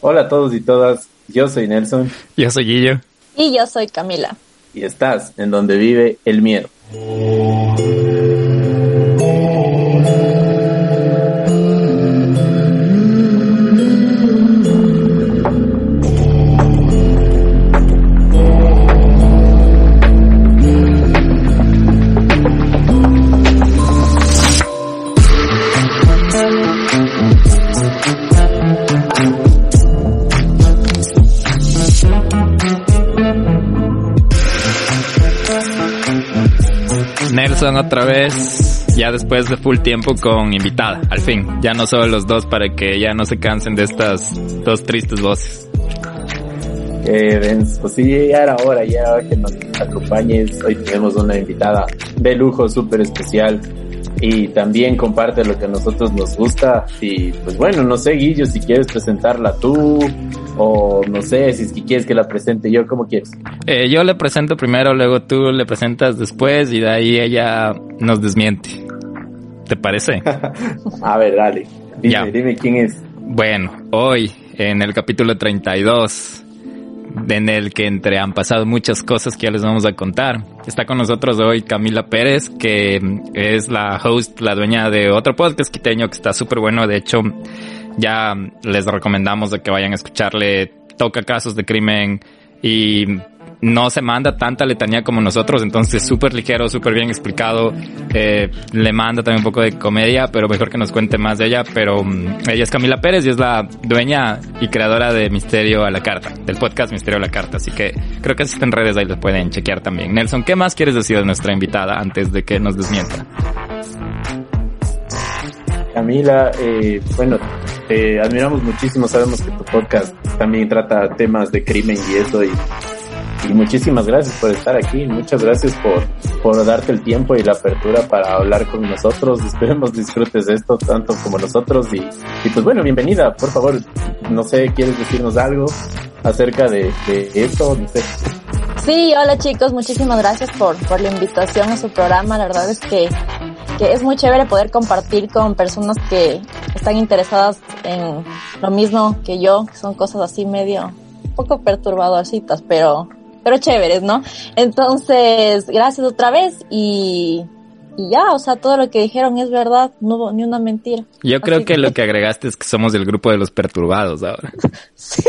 Hola a todos y todas, yo soy Nelson. Yo soy Guillo. Y yo soy Camila. Y estás en donde vive el miedo. Otra vez, ya después de full tiempo con invitada, al fin. Ya no solo los dos para que ya no se cansen de estas dos tristes voces. Eh, pues sí, ya era hora, ya que nos acompañes. Hoy tenemos una invitada de lujo súper especial y también comparte lo que a nosotros nos gusta. Y pues bueno, no sé, Guillo, si quieres presentarla tú o no sé, si es que quieres que la presente yo, como quieres? Eh, yo le presento primero, luego tú le presentas después y de ahí ella nos desmiente. ¿Te parece? a ver, dale. Dime, dime quién es. Bueno, hoy en el capítulo 32 en el que entre han pasado muchas cosas que ya les vamos a contar. Está con nosotros hoy Camila Pérez, que es la host, la dueña de otro podcast quiteño que está súper bueno. De hecho, ya les recomendamos de que vayan a escucharle. Toca casos de crimen y no se manda tanta letanía como nosotros, entonces súper ligero, súper bien explicado. Eh, le manda también un poco de comedia, pero mejor que nos cuente más de ella. Pero um, ella es Camila Pérez y es la dueña y creadora de Misterio a la Carta, del podcast Misterio a la Carta. Así que creo que está en redes, ahí lo pueden chequear también. Nelson, ¿qué más quieres decir de nuestra invitada antes de que nos desmienta? Camila, eh, bueno, te admiramos muchísimo, sabemos que tu podcast también trata temas de crimen y eso y muchísimas gracias por estar aquí, muchas gracias por, por darte el tiempo y la apertura para hablar con nosotros, esperemos disfrutes esto tanto como nosotros y, pues bueno, bienvenida, por favor, no sé, ¿quieres decirnos algo acerca de, de esto? No. Sí, hola chicos, muchísimas gracias por, por la invitación a su programa, la verdad es que que es muy chévere poder compartir con personas que están interesadas en lo mismo que yo, que son cosas así medio un poco perturbadorcitas, pero pero chéveres, ¿no? Entonces, gracias otra vez y, y ya, o sea, todo lo que dijeron es verdad, no hubo ni una mentira. Yo creo que, lo que agregaste es que somos del grupo de los perturbados ahora. sí,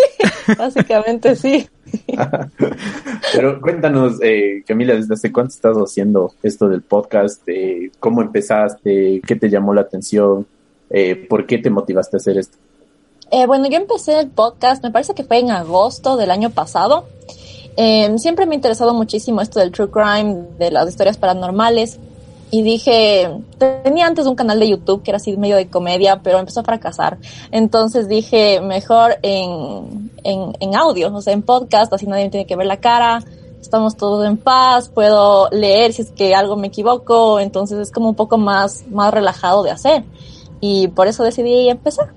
básicamente sí. Pero cuéntanos, eh, Camila, ¿desde hace cuánto estás haciendo esto del podcast? Eh, ¿Cómo empezaste? ¿Qué te llamó la atención? Eh, ¿Por qué te motivaste a hacer esto? Eh, bueno, yo empecé el podcast, me parece que fue en agosto del año pasado. Siempre me ha interesado muchísimo esto del true crime, de las historias paranormales. Y dije, tenía antes un canal de YouTube que era así medio de comedia, pero empezó a fracasar. Entonces dije, mejor en, en, en audio, o sea, en podcast, así nadie tiene que ver la cara, estamos todos en paz, puedo leer si es que algo me equivoco, entonces es como un poco más, más relajado de hacer. Y por eso decidí empezar.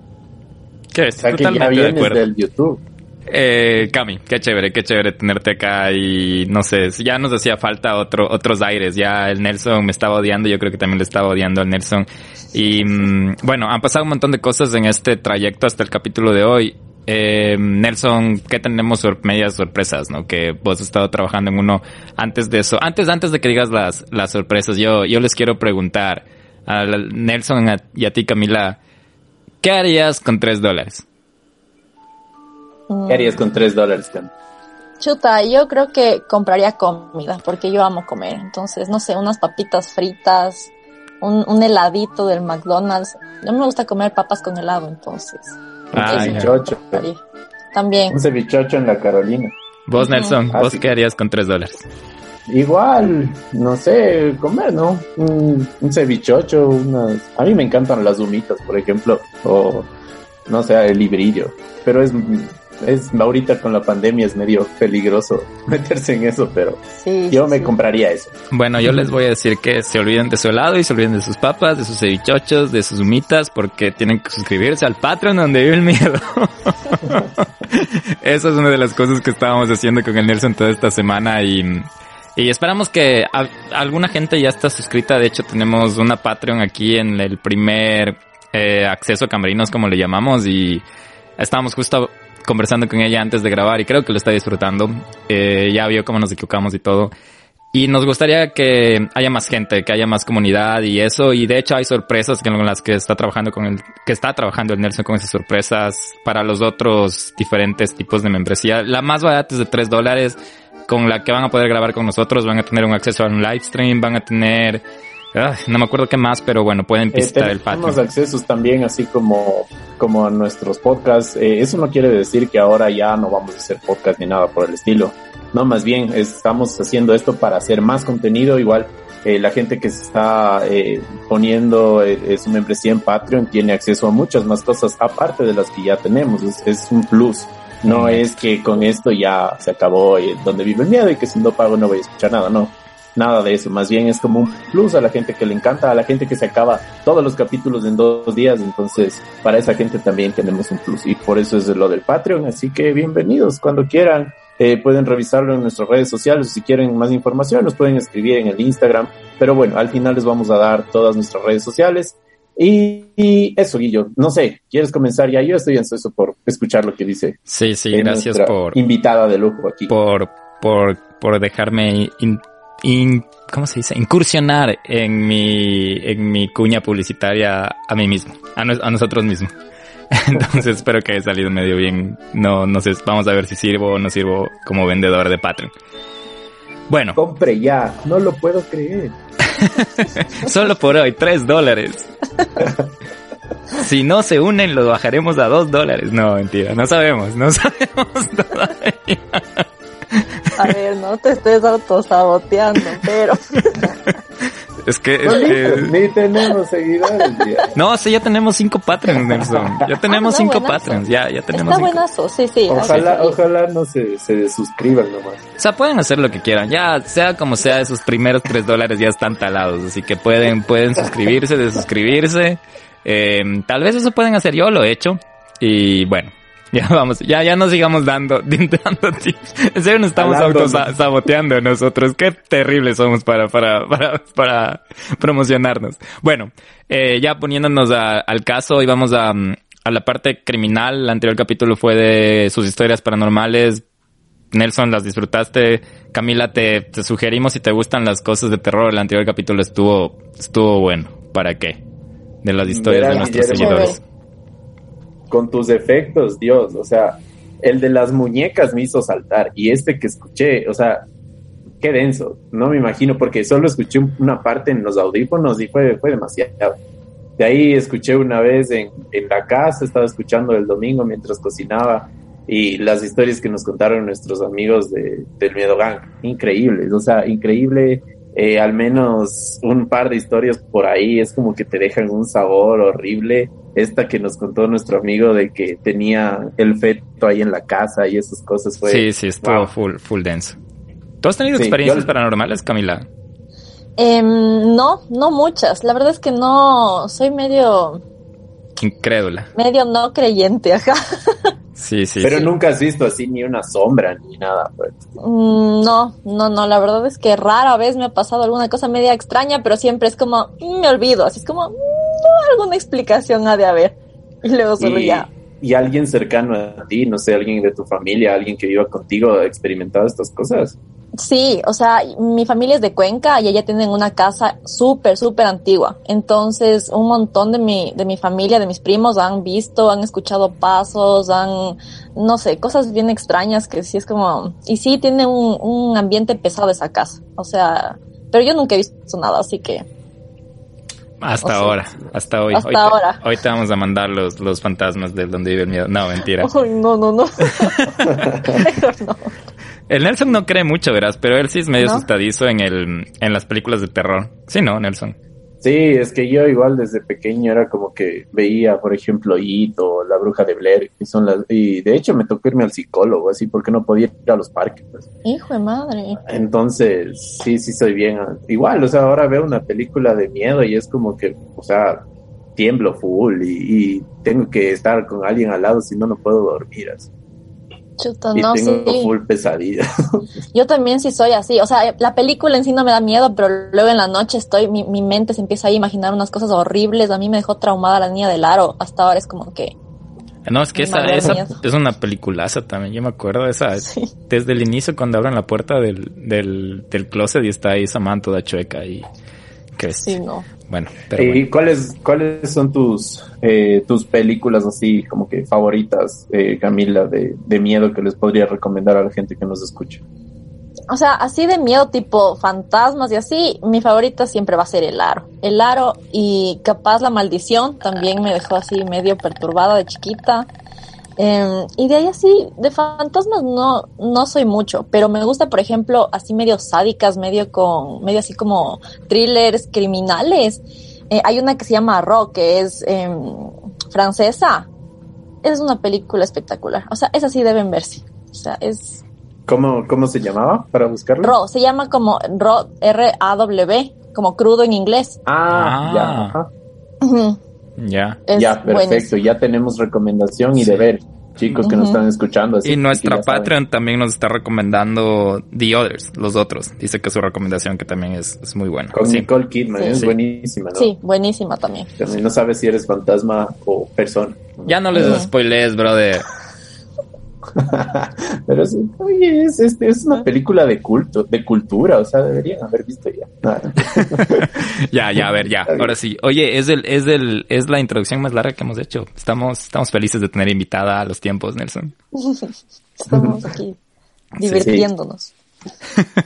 ¿Qué? Estoy totalmente de acuerdo. Del YouTube. Eh, Cami, qué chévere, qué chévere tenerte acá y no sé, ya nos hacía falta otro, otros aires, ya el Nelson me estaba odiando, yo creo que también le estaba odiando al Nelson y mm, bueno, han pasado un montón de cosas en este trayecto hasta el capítulo de hoy. Eh, Nelson, ¿qué tenemos medias sorpresas, no? Que vos has estado trabajando en uno antes de eso, antes, antes de que digas las, las sorpresas, yo, yo les quiero preguntar a Nelson y a ti Camila, ¿qué harías con tres dólares? ¿Qué harías con tres dólares, Chuta, yo creo que compraría comida, porque yo amo comer. Entonces, no sé, unas papitas fritas, un, heladito del McDonald's. No me gusta comer papas con helado, entonces. Ah, cevichocho. También. Un cevichocho en la Carolina. Vos, Nelson, ¿vos qué harías con tres dólares? Igual, no sé, comer, ¿no? Un, un cevichocho, unas... A mí me encantan las humitas, por ejemplo, o no sé, el librillo. Pero es es ahorita con la pandemia es medio peligroso meterse en eso, pero yo me compraría eso. Bueno, yo les voy a decir que se olviden de su helado y se olviden de sus papas, de sus cevichochos, de sus humitas, porque tienen que suscribirse al Patreon donde vive el miedo. Esa es una de las cosas que estábamos haciendo con el Nelson toda esta semana y y esperamos que alguna gente ya está suscrita. De hecho, tenemos una Patreon aquí en el primer eh, acceso a camerinos, como le llamamos. Y estábamos justo conversando con ella antes de grabar y creo que lo está disfrutando. Eh, ya vio cómo nos equivocamos y todo. Y nos gustaría que haya más gente, que haya más comunidad y eso. Y de hecho hay sorpresas con las que está trabajando con el, que está trabajando el Nelson con esas sorpresas para los otros diferentes tipos de membresía. La más barata es de 3 dólares, con la que van a poder grabar con nosotros, van a tener un acceso a un live stream, van a tener, no me acuerdo qué más, pero bueno, pueden eh, visitar el Patreon. Tenemos accesos también, así como, como a nuestros podcasts. Eh, eso no quiere decir que ahora ya no vamos a hacer podcast ni nada por el estilo no, más bien estamos haciendo esto para hacer más contenido. Igual eh, la gente que se está eh, poniendo su membresía en Patreon tiene acceso a muchas más cosas aparte de las que ya tenemos. Es, un plus. No es que con esto ya se acabó donde vive el miedo y que si no pago no voy a escuchar nada. No, nada de eso. Más bien es como un plus a la gente que le encanta, a la gente que se acaba todos los capítulos en dos días. Entonces, para esa gente también tenemos un plus. Y por eso es lo del Patreon. Así que bienvenidos cuando quieran. Eh, pueden revisarlo en nuestras redes sociales. Si quieren más información, nos pueden escribir en el Instagram. Pero bueno, al final les vamos a dar todas nuestras redes sociales. Y, eso, Guillo. No sé, ¿quieres comenzar ya? Yo estoy ansioso por escuchar lo que dice. Sí, sí, gracias por. Invitada de lujo aquí. Por, por, por dejarme. ¿Cómo se dice? Incursionar en mi, en mi cuña publicitaria a mí mismo, a, a nosotros mismos. Entonces espero que haya salido medio bien. No, no sé, vamos a ver si sirvo o no sirvo como vendedor de Patreon. Bueno. Compre ya, no lo puedo creer. Solo por hoy, tres dólares. si no se unen, lo bajaremos a dos dólares. No, mentira, no sabemos, no sabemos todavía. A ver, no te estés autosaboteando, pero... Es que, Ni tenemos seguidores No, sí, ya tenemos cinco Patreons, Nelson. Ya tenemos ah, cinco Patreons, ya, ya tenemos Está buenazo, sí, sí. Ojalá, ojalá no se, se suscriban nomás. O sea, pueden hacer lo que quieran. Ya, sea como sea, esos primeros tres dólares ya están talados. Así que pueden, pueden suscribirse, desuscribirse. Eh, tal vez eso pueden hacer. Yo lo he hecho. Y bueno, ya vamos, ya, ya no sigamos dando, dando tips. En serio nos estamos autosaboteando nosotros. Qué terribles somos para, para, para, para promocionarnos. Bueno, eh, ya poniéndonos al caso, y vamos a, a la parte criminal. El anterior capítulo fue de sus historias paranormales. Nelson, las disfrutaste. Camila, te, te sugerimos si te gustan las cosas de terror. El anterior capítulo estuvo, estuvo bueno. ¿Para qué? De las historias de nuestros seguidores con tus efectos, Dios, o sea, el de las muñecas me hizo saltar y este que escuché, o sea, qué denso, no me imagino, porque solo escuché una parte en los audífonos y fue, fue demasiado. De ahí escuché una vez en, en la casa, estaba escuchando el domingo mientras cocinaba y las historias que nos contaron nuestros amigos de, del Miedo Gang, increíbles, o sea, increíble, eh, al menos un par de historias por ahí, es como que te dejan un sabor horrible esta que nos contó nuestro amigo de que tenía el feto ahí en la casa y esas cosas fue... Sí, sí, estuvo full, full denso. ¿Tú has tenido experiencias paranormales, Camila? Em, no, no muchas. La verdad es que no, soy medio... Incrédula. Medio no creyente, acá. Sí, sí. Pero nunca has visto así ni una sombra ni nada. Pues. Mm, no, no, no. La verdad es que rara vez me ha pasado alguna cosa media extraña, pero siempre es como, mm, me olvido. Así es como, mm, alguna explicación ha de haber. Y luego solo ya. ¿Y alguien cercano a ti, no sé, alguien de tu familia, alguien que viva contigo, ha experimentado estas cosas? Sí, o sea, mi familia es de Cuenca y ella tienen una casa súper, súper antigua. Entonces, un montón de mi, de mi familia, de mis primos han visto, han escuchado pasos, han, no sé, cosas bien extrañas que sí es como, y sí tiene un, un ambiente pesado esa casa. O sea, pero yo nunca he visto nada, así que hasta ahora, hasta hoy. Hasta hoy ahora. Te, hoy te vamos a mandar los, los fantasmas de donde vive el miedo. No, mentira. no, no, no. El Nelson no cree mucho, verás, pero él sí es medio asustadizo en el, en las películas de terror. Sí, no, Nelson. Sí, es que yo igual desde pequeño era como que veía, por ejemplo, It o La Bruja de Blair, y son las, y de hecho me tocó irme al psicólogo, así porque no podía ir a los parques. Pues. Hijo de madre. Entonces, sí, sí soy bien. Igual, o sea, ahora veo una película de miedo y es como que, o sea, tiemblo full y, y tengo que estar con alguien al lado, si no, no puedo dormir. Así no, tengo full pesadilla. Yo también sí soy así. O sea, la película en sí no me da miedo, pero luego en la noche estoy, mi, mi mente se empieza a imaginar unas cosas horribles. A mí me dejó traumada la niña del aro. Hasta ahora es como que. No, es que esa, esa es una peliculaza también. Yo me acuerdo de esa. Desde el inicio, cuando abren la puerta del, del, del closet y está ahí Samantha toda chueca y. Que sí, no. Bueno, pero. ¿Y cuáles, cuáles son tus, eh, tus películas así, como que favoritas, eh, Camila, de, de miedo que les podría recomendar a la gente que nos escucha? o sea, así de miedo tipo fantasmas y así, mi favorita siempre va a ser el aro. El aro y capaz la maldición también me dejó así medio perturbada de chiquita. Em, y de ahí así, de fantasmas no, no soy mucho, pero me gusta, por ejemplo, así medio sádicas, medio con, medio así como thrillers criminales. Eh, hay una que se llama Rock, que es em, francesa. Es una película espectacular. O sea, esa sí deben verse. O sea, es ¿Cómo, ¿Cómo se llamaba para buscarlo? Raw, se llama como Raw, R-A-W, como crudo en inglés. Ah, ah. ya. Ya. ya, perfecto. Ya tenemos recomendación y deber. Chicos que nos están escuchando. y nuestra Patreon también nos está recomendando The Others, los otros. Dice que su recomendación que también es, es muy buena. Con Nicole Kidman, es buenísima, ¿no? Sí, buenísima también. También no sabes si eres fantasma o persona. Ya no les spoilees, brother. Pero sí, oye, es, es, una película de culto, de cultura, o sea, deberían haber visto ya. ya, ya, a ver, ya. Ahora sí. Oye, es el, es el, es la introducción más larga que hemos hecho. Estamos, estamos felices de tener invitada a los tiempos, Nelson. estamos aquí divirtiéndonos.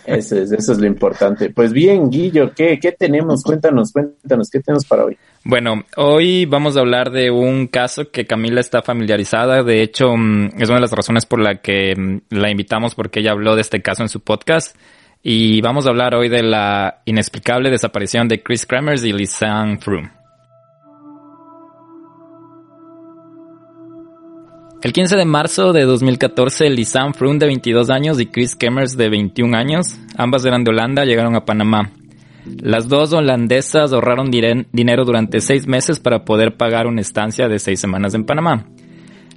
Eso es, eso es lo importante. Pues bien, Guillo, ¿qué, ¿qué tenemos? Cuéntanos, cuéntanos, ¿qué tenemos para hoy? Bueno, hoy vamos a hablar de un caso que Camila está familiarizada. De hecho, mm, es una de las razones por la que mm, la invitamos porque ella habló de este caso en su podcast. Y vamos a hablar hoy de la inexplicable desaparición de Chris Kremers y Lisanne Froome. El 15 de marzo de 2014, Lisanne Froome de 22 años y Chris Kemmers de 21 años, ambas eran de Holanda, llegaron a Panamá. Las dos holandesas ahorraron dinero durante seis meses para poder pagar una estancia de seis semanas en Panamá.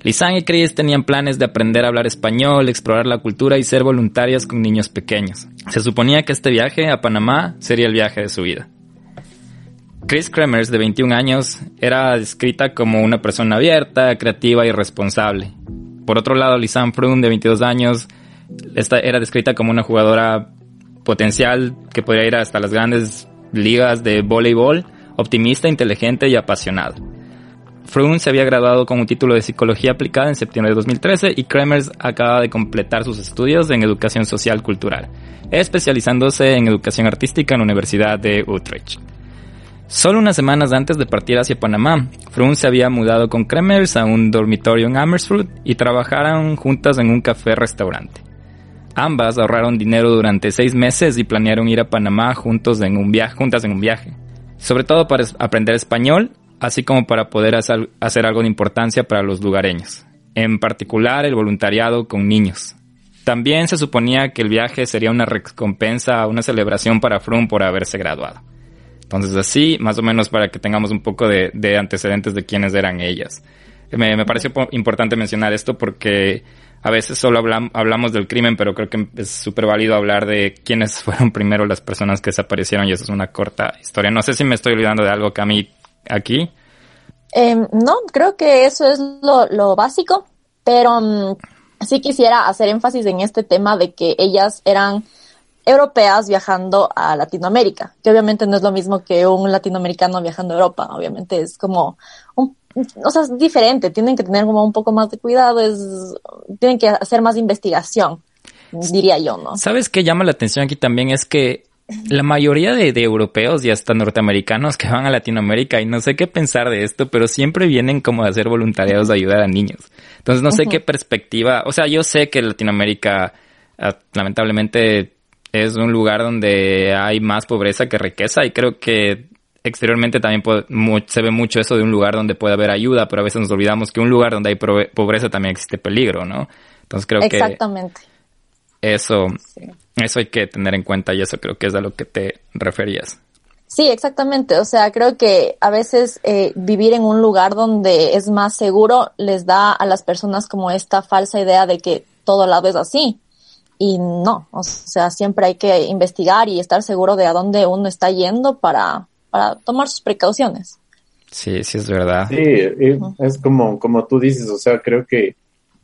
Lisanne y Chris tenían planes de aprender a hablar español, explorar la cultura y ser voluntarias con niños pequeños. Se suponía que este viaje a Panamá sería el viaje de su vida. Chris Kremers, de 21 años, era descrita como una persona abierta, creativa y responsable. Por otro lado, Lisanne Froome, de 22 años, esta era descrita como una jugadora potencial que podría ir hasta las grandes ligas de voleibol, optimista, inteligente y apasionada. Froome se había graduado con un título de psicología aplicada en septiembre de 2013 y Kremers acaba de completar sus estudios en educación social cultural, especializándose en educación artística en la Universidad de Utrecht. Solo unas semanas antes de partir hacia Panamá, Froome se había mudado con Kremers a un dormitorio en Amersfoort y trabajaron juntas en un café-restaurante. Ambas ahorraron dinero durante seis meses y planearon ir a Panamá juntos en un viaje, juntas en un viaje, sobre todo para aprender español, así como para poder hacer algo de importancia para los lugareños, en particular el voluntariado con niños. También se suponía que el viaje sería una recompensa, una celebración para Froome por haberse graduado. Entonces así, más o menos para que tengamos un poco de, antecedentes de quiénes eran ellas. Me, me pareció importante mencionar esto porque a veces solo hablamos del crimen, pero creo que es súper válido hablar de quiénes fueron primero las personas que desaparecieron y eso es una corta historia. No sé si me estoy olvidando de algo, Cami, aquí. Em, no, creo que eso es lo, básico, pero mm, sí quisiera hacer énfasis en este tema de que ellas eran europeas viajando a Latinoamérica, que obviamente no es lo mismo que un latinoamericano viajando a Europa, obviamente es como un, o sea, es diferente, tienen que tener como un poco más de cuidado, es, tienen que hacer más investigación, diría yo, ¿no? ¿Sabes qué llama la atención aquí también? Es que la mayoría de, europeos y hasta norteamericanos que van a Latinoamérica y no sé qué pensar de esto, pero siempre vienen como a hacer voluntariados de ayudar a niños. Entonces no sé qué perspectiva, o sea, yo sé que Latinoamérica ah, lamentablemente es un lugar donde hay más pobreza que riqueza y creo que exteriormente también se ve mucho eso de un lugar donde puede haber ayuda, pero a veces nos olvidamos que un lugar donde hay pobreza también existe peligro, ¿no? Entonces creo que Exactamente. eso eso hay que tener en cuenta y eso creo que es a lo que te referías. Sí, exactamente. O sea, creo que a veces eh, vivir en un lugar donde es más seguro les da a las personas como esta falsa idea de que todo lado es así y no, o sea, siempre hay que investigar y estar seguro de a dónde uno está yendo para, para tomar sus precauciones. Sí, sí es verdad. Sí, es como, como tú dices, o sea, creo que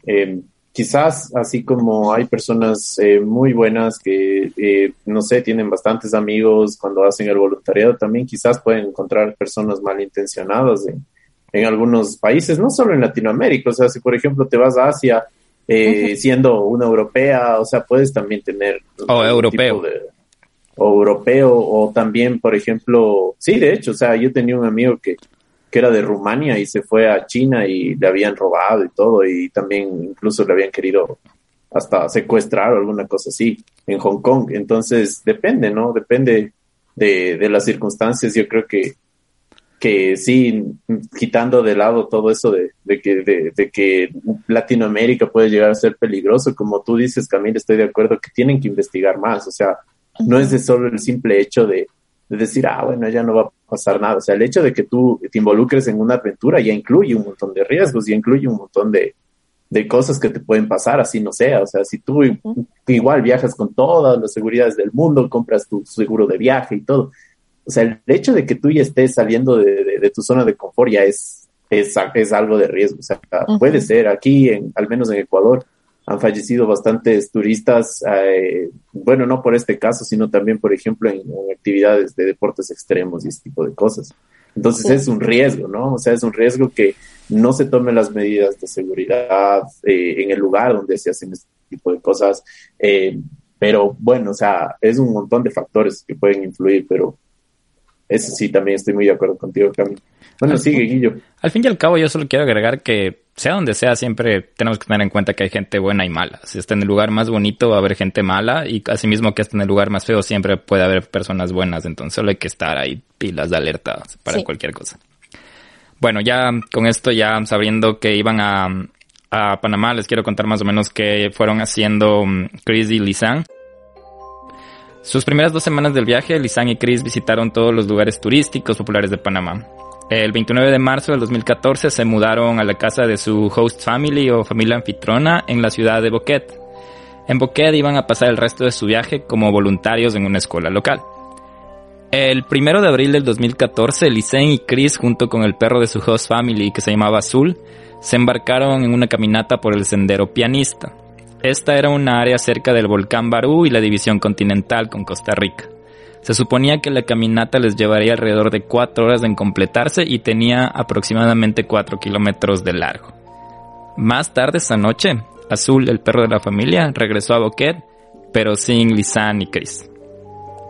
eh, quizás así como hay personas eh, muy buenas que, eh, no sé, tienen bastantes amigos cuando hacen el voluntariado, también quizás pueden encontrar personas malintencionadas en, en algunos países, no solo en Latinoamérica, o sea, si por ejemplo te vas a Asia eh, siendo una europea, o sea, puedes también tener... O europeo. o europeo, o también, por ejemplo, sí, de hecho, o sea, yo tenía un amigo que que era de Rumania y se fue a China y le habían robado y todo y también incluso le habían querido hasta secuestrar o alguna cosa así en Hong Kong. Entonces depende, ¿no? Depende de, de las circunstancias. Yo creo que, que sí, quitando de lado todo eso de, de que, de, de, que Latinoamérica puede llegar a ser peligroso, como tú dices, Camila, estoy de acuerdo que tienen que investigar más. O sea, no es de solo el simple hecho de, de decir, ah, bueno, ya no va a pasar nada. O sea, el hecho de que tú te involucres en una aventura ya incluye un montón de riesgos, ya incluye un montón de, de cosas que te pueden pasar, así no sea. O sea, si tú igual viajas con todas las seguridades del mundo, compras tu seguro de viaje y todo. O sea, el hecho de que tú ya estés saliendo de, de, tu zona de confort ya es, es, es, algo de riesgo. O sea, puede ser aquí, en, al menos en Ecuador, han fallecido bastantes turistas, eh, bueno, no por este caso, sino también, por ejemplo, en, actividades de deportes extremos y este tipo de cosas. Entonces es un riesgo, ¿no? O sea, es un riesgo que no se tomen las medidas de seguridad eh, en el lugar donde se hacen este tipo de cosas. Eh, pero bueno, o sea, es un montón de factores que pueden influir, pero eso sí, también estoy muy de acuerdo contigo, Camilo. Bueno, sigue, Guillo. Al fin y al cabo, yo solo quiero agregar que, sea donde sea, siempre tenemos que tener en cuenta que hay gente buena y mala. Si está en el lugar más bonito, va a haber gente mala, y asimismo que está en el lugar más feo, siempre puede haber personas buenas. Entonces, solo hay que estar ahí pilas de alerta para cualquier cosa. Bueno, ya con esto, ya sabiendo que iban a, a Panamá, les quiero contar más o menos qué fueron haciendo mm, Chris y Lisan. Sus primeras dos semanas del viaje, Lisan y Chris visitaron todos los lugares turísticos populares de Panamá. El 29 de marzo del 2014 se mudaron a la casa de su host family o familia anfitrona en la ciudad de Boquet. En Boquet iban a pasar el resto de su viaje como voluntarios en una escuela local. El 1 de abril del 2014, Lisen y Chris, junto con el perro de su host family que se llamaba Azul, se embarcaron en una caminata por el sendero pianista. Esta era una área cerca del volcán Barú y la división continental con Costa Rica. Se suponía que la caminata les llevaría alrededor de cuatro horas en completarse y tenía aproximadamente cuatro kilómetros de largo. Más tarde esa noche, Azul, el perro de la familia, regresó a Boquet, pero sin Lisan y Chris.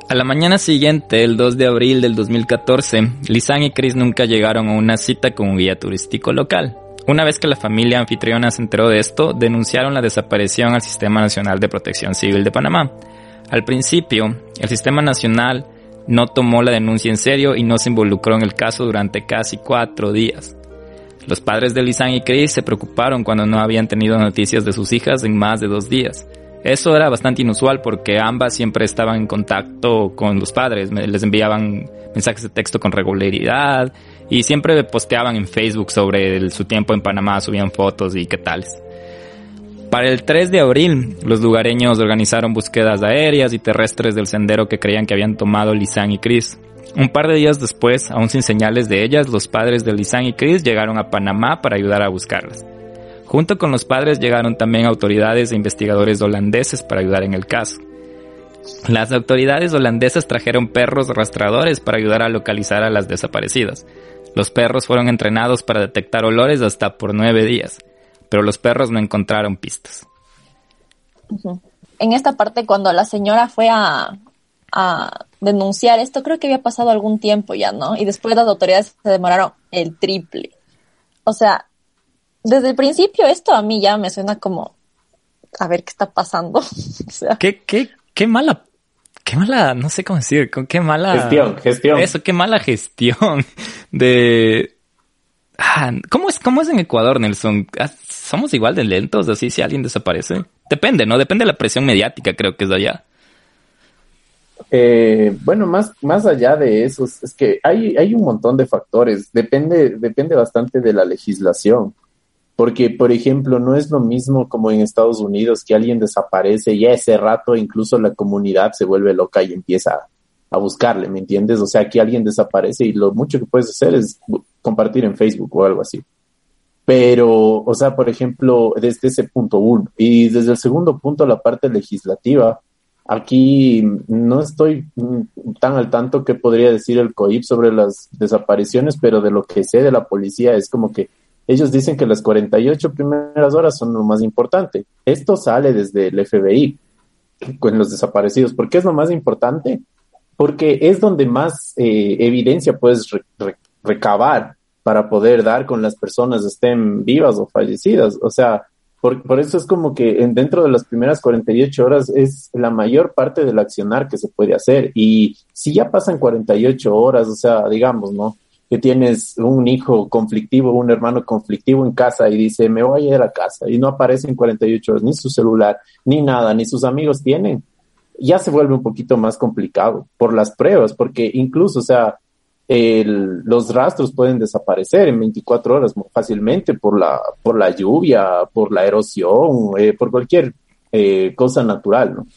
A la mañana siguiente, el 2 de abril del 2014, Lisan y Chris nunca llegaron a una cita con un guía turístico local. Una vez que la familia anfitriona se enteró de esto, denunciaron la desaparición al Sistema Nacional de Protección Civil de Panamá, al principio, el sistema nacional no tomó la denuncia en serio y no se involucró en el caso durante casi cuatro días. Los padres de Lisan y Chris se preocuparon cuando no habían tenido noticias de sus hijas en más de dos días. Eso era bastante inusual porque ambas siempre estaban en contacto con los padres, les enviaban mensajes de texto con regularidad y siempre posteaban en Facebook sobre su tiempo en Panamá, subían fotos y qué tales. Para el 3 de abril, los lugareños organizaron búsquedas aéreas y terrestres del sendero que creían que habían tomado Lisan y Chris. Un par de días después, aún sin señales de ellas, los padres de Lisan y Chris llegaron a Panamá para ayudar a buscarlas. Junto con los padres llegaron también autoridades e investigadores holandeses para ayudar en el caso. Las autoridades holandesas trajeron perros rastradores para ayudar a localizar a las desaparecidas. Los perros fueron entrenados para detectar olores hasta por nueve días pero los perros no encontraron pistas. En esta parte, cuando la señora fue a, denunciar esto, creo que había pasado algún tiempo ya, ¿no? Y después las autoridades se demoraron el triple. O sea, desde el principio esto a mí ya me suena como, a ver qué está pasando. o sea, ¿Qué, qué, qué mala qué mala, no sé cómo decir, qué mala gestión, gestión. Eso, qué mala gestión de Ah, ¿cómo es, ¿Cómo es en Ecuador, Nelson? Ah, ¿Somos igual de lentos así si alguien desaparece? Depende, ¿no? Depende de la presión mediática, creo que es de allá. Eh, bueno, más, más allá de eso, es que hay, hay un montón de factores. Depende, depende bastante de la legislación. Porque, por ejemplo, no es lo mismo como en Estados Unidos que alguien desaparece y a ese rato incluso la comunidad se vuelve loca y empieza a buscarle, ¿me entiendes? O sea, aquí alguien desaparece y lo mucho que puedes hacer es compartir en Facebook o algo así. Pero, o sea, por ejemplo, desde ese punto uno y desde el segundo punto, la parte legislativa, aquí no estoy tan al tanto que podría decir el COIP sobre las desapariciones, pero de lo que sé de la policía es como que ellos dicen que las 48 primeras horas son lo más importante. Esto sale desde el FBI con los desaparecidos. ¿Por qué es lo más importante? Porque es donde más eh, evidencia puedes recabar para poder dar con las personas estén vivas o fallecidas. O sea, por, por, eso es como que en, dentro de las primeras 48 horas es la mayor parte del accionar que se puede hacer. Y si ya pasan 48 horas, o sea, digamos, ¿no? Que tienes un hijo conflictivo, un hermano conflictivo en casa y dice, me voy a ir a casa y no aparece en 48 horas ni su celular, ni nada, ni sus amigos tienen, ya se vuelve un poquito más complicado por las pruebas, porque incluso, o sea, el, los rastros pueden desaparecer en 24 horas fácilmente por la, por la lluvia, por la erosión, eh, por cualquier eh, cosa natural, ¿no?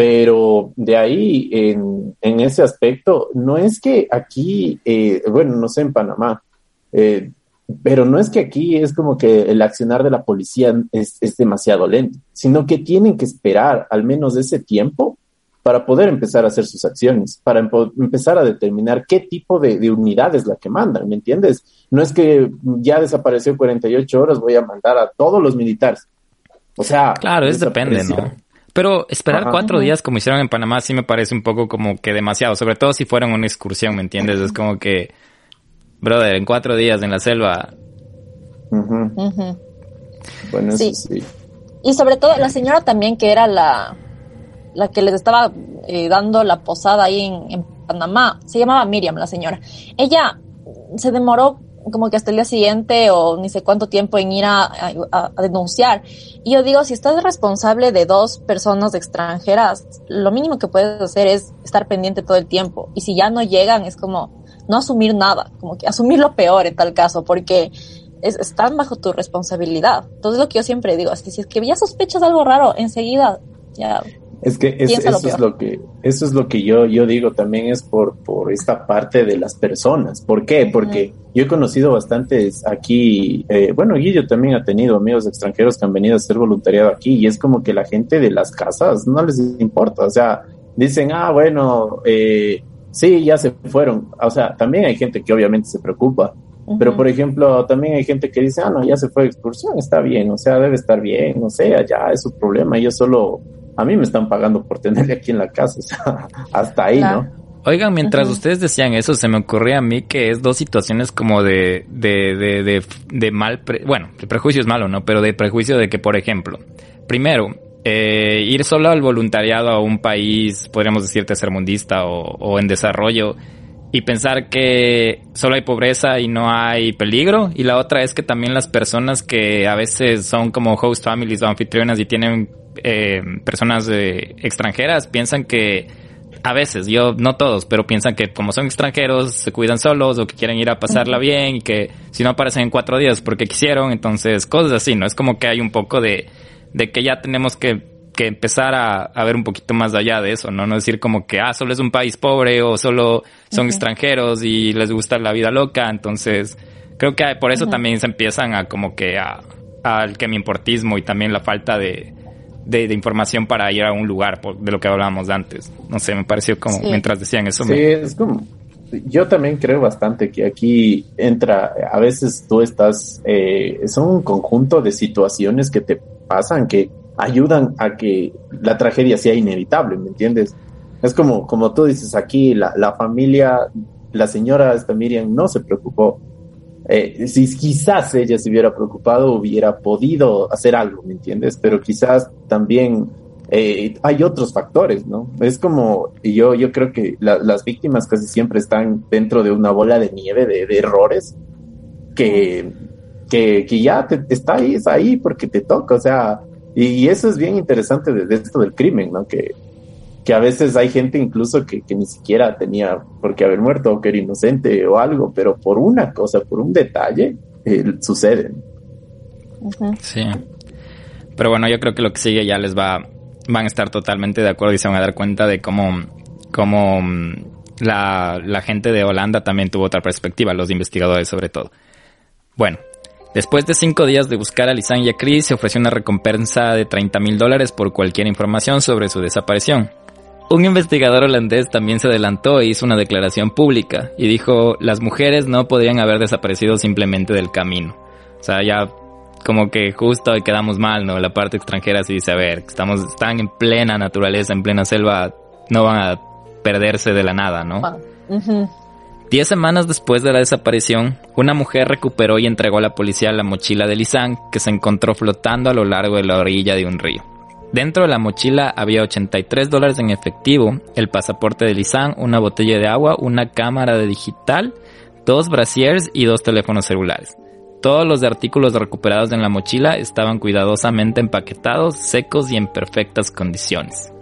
Pero de ahí, en, en ese aspecto, no es que aquí, eh, bueno, no sé en Panamá, eh, pero no es que aquí es como que el accionar de la policía es, es, demasiado lento, sino que tienen que esperar al menos ese tiempo para poder empezar a hacer sus acciones, para empezar a determinar qué tipo de, de, unidad es la que mandan, ¿me entiendes? No es que ya desapareció 48 horas, voy a mandar a todos los militares. O sea... Claro, es depende, ¿no? Pero esperar cuatro días como hicieron en Panamá sí me parece un poco como que demasiado, sobre todo si fueron una excursión, ¿me entiendes? Es como que, brother, en cuatro días en la selva. Bueno, sí. sí. Y sobre todo la señora también que era la, la que les estaba eh, dando la posada ahí en, en Panamá, se llamaba Miriam la señora. Ella se demoró como que hasta el día siguiente o ni sé cuánto tiempo en ir a, denunciar. Y yo digo, si estás responsable de dos personas extranjeras, lo mínimo que puedes hacer es estar pendiente todo el tiempo. Y si ya no llegan, es como no asumir nada, como que asumir lo peor en tal caso, porque es, están bajo tu responsabilidad. Entonces lo que yo siempre digo, es que si es que ya sospechas algo raro, enseguida ya es que eso es lo que eso es lo que yo yo digo también es por por esta parte de las personas. ¿Por qué? Porque yo he conocido bastantes aquí, eh, bueno, Guillo también ha tenido amigos extranjeros que han venido a hacer voluntariado aquí y es como que la gente de las casas no les importa, o sea, dicen, ah, bueno, eh, sí, ya se fueron. O sea, también hay gente que obviamente se preocupa, pero, por ejemplo, también hay gente que dice, ah, no, ya se fue de excursión, está bien, o sea, debe estar bien, o sea, ya es su problema, yo solo a mí me están pagando por tenerle aquí en la casa, o sea, hasta ahí, ¿no? Oigan, mientras ustedes decían eso, se me ocurría a mí que es dos situaciones como de, de, de, de, de mal, bueno, el prejuicio es malo, ¿no? Pero de prejuicio de que, por ejemplo, primero, eh, ir solo al voluntariado a un país, podríamos decir tercermundista o, o en desarrollo, y pensar que solo hay pobreza y no hay peligro. Y la otra es que también las personas que a veces son como host families o anfitrionas y tienen eh, personas eh, extranjeras piensan que a veces, yo no todos, pero piensan que como son extranjeros se cuidan solos o que quieren ir a pasarla bien y que si no aparecen en cuatro días porque quisieron, entonces cosas así, ¿no? Es como que hay un poco de, de que ya tenemos que, que empezar a, a, ver un poquito más allá de eso, ¿no? No decir como que, ah, solo es un país pobre o solo son extranjeros y les gusta la vida loca, entonces creo que por eso también se empiezan a como que a, al que mi importismo y también la falta de, de, información para ir a un lugar, de lo que hablábamos antes. No sé, me pareció como mientras decían eso. Sí, es como. Yo también creo bastante que aquí entra, a veces tú estás, eh, es un conjunto de situaciones que te pasan que ayudan a que la tragedia sea inevitable, ¿me entiendes? Es como, como tú dices aquí, la, la familia, la señora esta Miriam no se preocupó eh, si quizás ella se hubiera preocupado, hubiera podido hacer algo, ¿me entiendes? Pero quizás también eh, hay otros factores, ¿no? Es como, yo, yo creo que las víctimas casi siempre están dentro de una bola de nieve de, errores que, que, que ya te, está ahí, es ahí porque te toca, o sea, y, eso es bien interesante de, de, esto del crimen, ¿no? Que, que a veces hay gente incluso que, que, ni siquiera tenía por qué haber muerto o que era inocente o algo, pero por una cosa, por un detalle, eh, sucede. Sí. Pero bueno, yo creo que lo que sigue ya les va, van a estar totalmente de acuerdo y se van a dar cuenta de cómo como mm, la, la gente de Holanda también tuvo otra perspectiva, los investigadores sobre todo. Bueno, Después de cinco días de buscar a Lisanne y a Chris, se ofreció una recompensa de 30 mil dólares por cualquier información sobre su desaparición. Un investigador holandés también se adelantó e hizo una declaración pública y dijo, las mujeres no podrían haber desaparecido simplemente del camino. O sea, ya como que justo quedamos mal, ¿no? La parte extranjera sí dice, a ver, estamos, están en plena naturaleza, en plena selva, no van a perderse de la nada, ¿no? Ah, Diez semanas después de la desaparición, una mujer recuperó y entregó a la policía la mochila de Lisanne que se encontró flotando a lo largo de la orilla de un río. Dentro de la mochila había 83 dólares en efectivo, el pasaporte de Lisanne, una botella de agua, una cámara de digital, dos brasiers y dos teléfonos celulares. Todos los artículos recuperados en la mochila estaban cuidadosamente empaquetados, secos y en perfectas condiciones.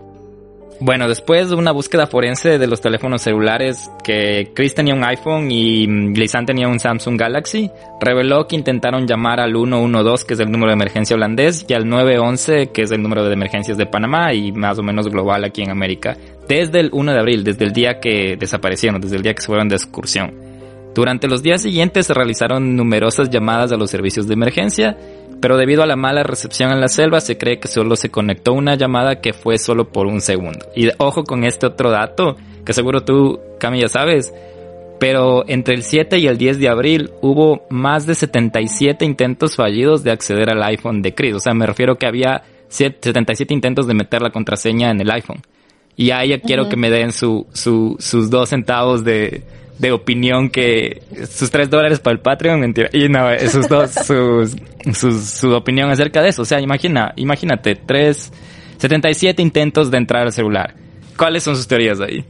Bueno, después de una búsqueda forense de los teléfonos celulares, que Chris tenía un iPhone y Lisanne tenía un Samsung Galaxy, reveló que intentaron llamar al 112, que es el número de emergencia holandés, y al 911, que es el número de emergencias de Panamá y más o menos global aquí en América, desde el 1 de abril, desde el día que desaparecieron, desde el día que se fueron de excursión. Durante los días siguientes se realizaron numerosas llamadas a los servicios de emergencia pero debido a la mala recepción en la selva se cree que solo se conectó una llamada que fue solo por un segundo. Y ojo con este otro dato, que seguro tú, Cami, ya sabes, pero entre el 7 y el 10 de abril hubo más de 77 intentos fallidos de acceder al iPhone de Chris. O sea, me refiero que había 77 intentos de meter la contraseña en el iPhone. Y ahí ya quiero que me den su, su, sus dos centavos de, de opinión que sus tres dólares para el Patreon, mentira. Y no, esos dos, sus, sus, su opinión acerca de eso. O sea, imagina, imagínate, tres, 77 intentos de entrar al celular. ¿Cuáles son sus teorías ahí?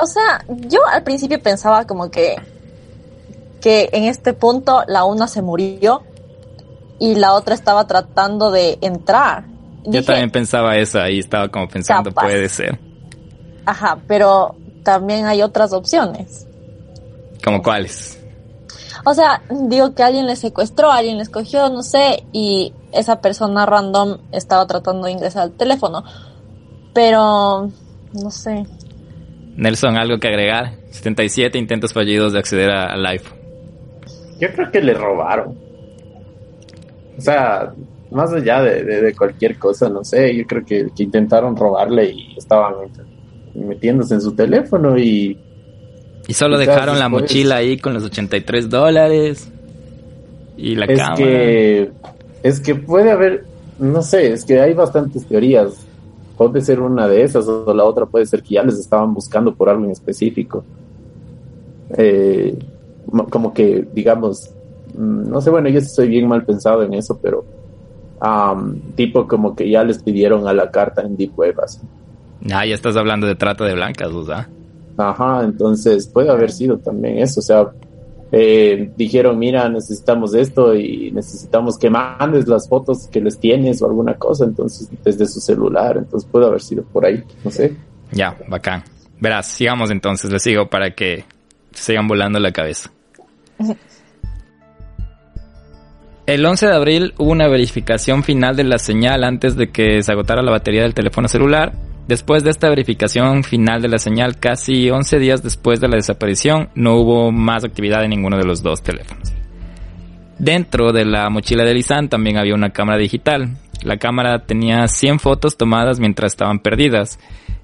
O sea, yo al principio pensaba como que, que en este punto la una se murió y la otra estaba tratando de entrar. Yo también pensaba eso ahí, estaba como pensando, puede ser. Ajá, pero también hay otras opciones. ¿Como cuáles? O sea, digo que alguien le secuestró, alguien le escogió, no sé, y esa persona random estaba tratando de ingresar al teléfono. Pero, no sé. Nelson, ¿algo que agregar? 77 intentos fallidos de acceder al iPhone. Yo creo que le robaron. O sea, más allá de, cualquier cosa, no sé, yo creo que, que intentaron robarle y estaban metiéndose en su teléfono y... Y solo dejaron la mochila ahí con los 83 dólares y la es cámara. Que, es que puede haber, no sé, es que hay bastantes teorías. Puede ser una de esas o la otra puede ser que ya les estaban buscando por algo en específico. Eh, como que, digamos, mm, no sé, bueno, yo estoy bien mal pensado en eso, pero tipo como que ya les pidieron a la carta en Deep Web así. Ah, ya estás hablando de trata de blancas, ¿verdad? Ajá, entonces puede haber sido también eso, o sea, eh, dijeron, mira, necesitamos esto y necesitamos que mandes las fotos que les tienes o alguna cosa, entonces desde su celular, entonces puede haber sido por ahí, no sé. Ya, bacán. Verás, sigamos entonces, les sigo para que sigan volando la cabeza. El 11 de abril hubo una verificación final de la señal antes de que se agotara la batería del teléfono celular Después de esta verificación final de la señal, casi 11 días después de la desaparición, no hubo más actividad en ninguno de los dos teléfonos. Dentro de la mochila de Lisan también había una cámara digital. La cámara tenía 100 fotos tomadas mientras estaban perdidas,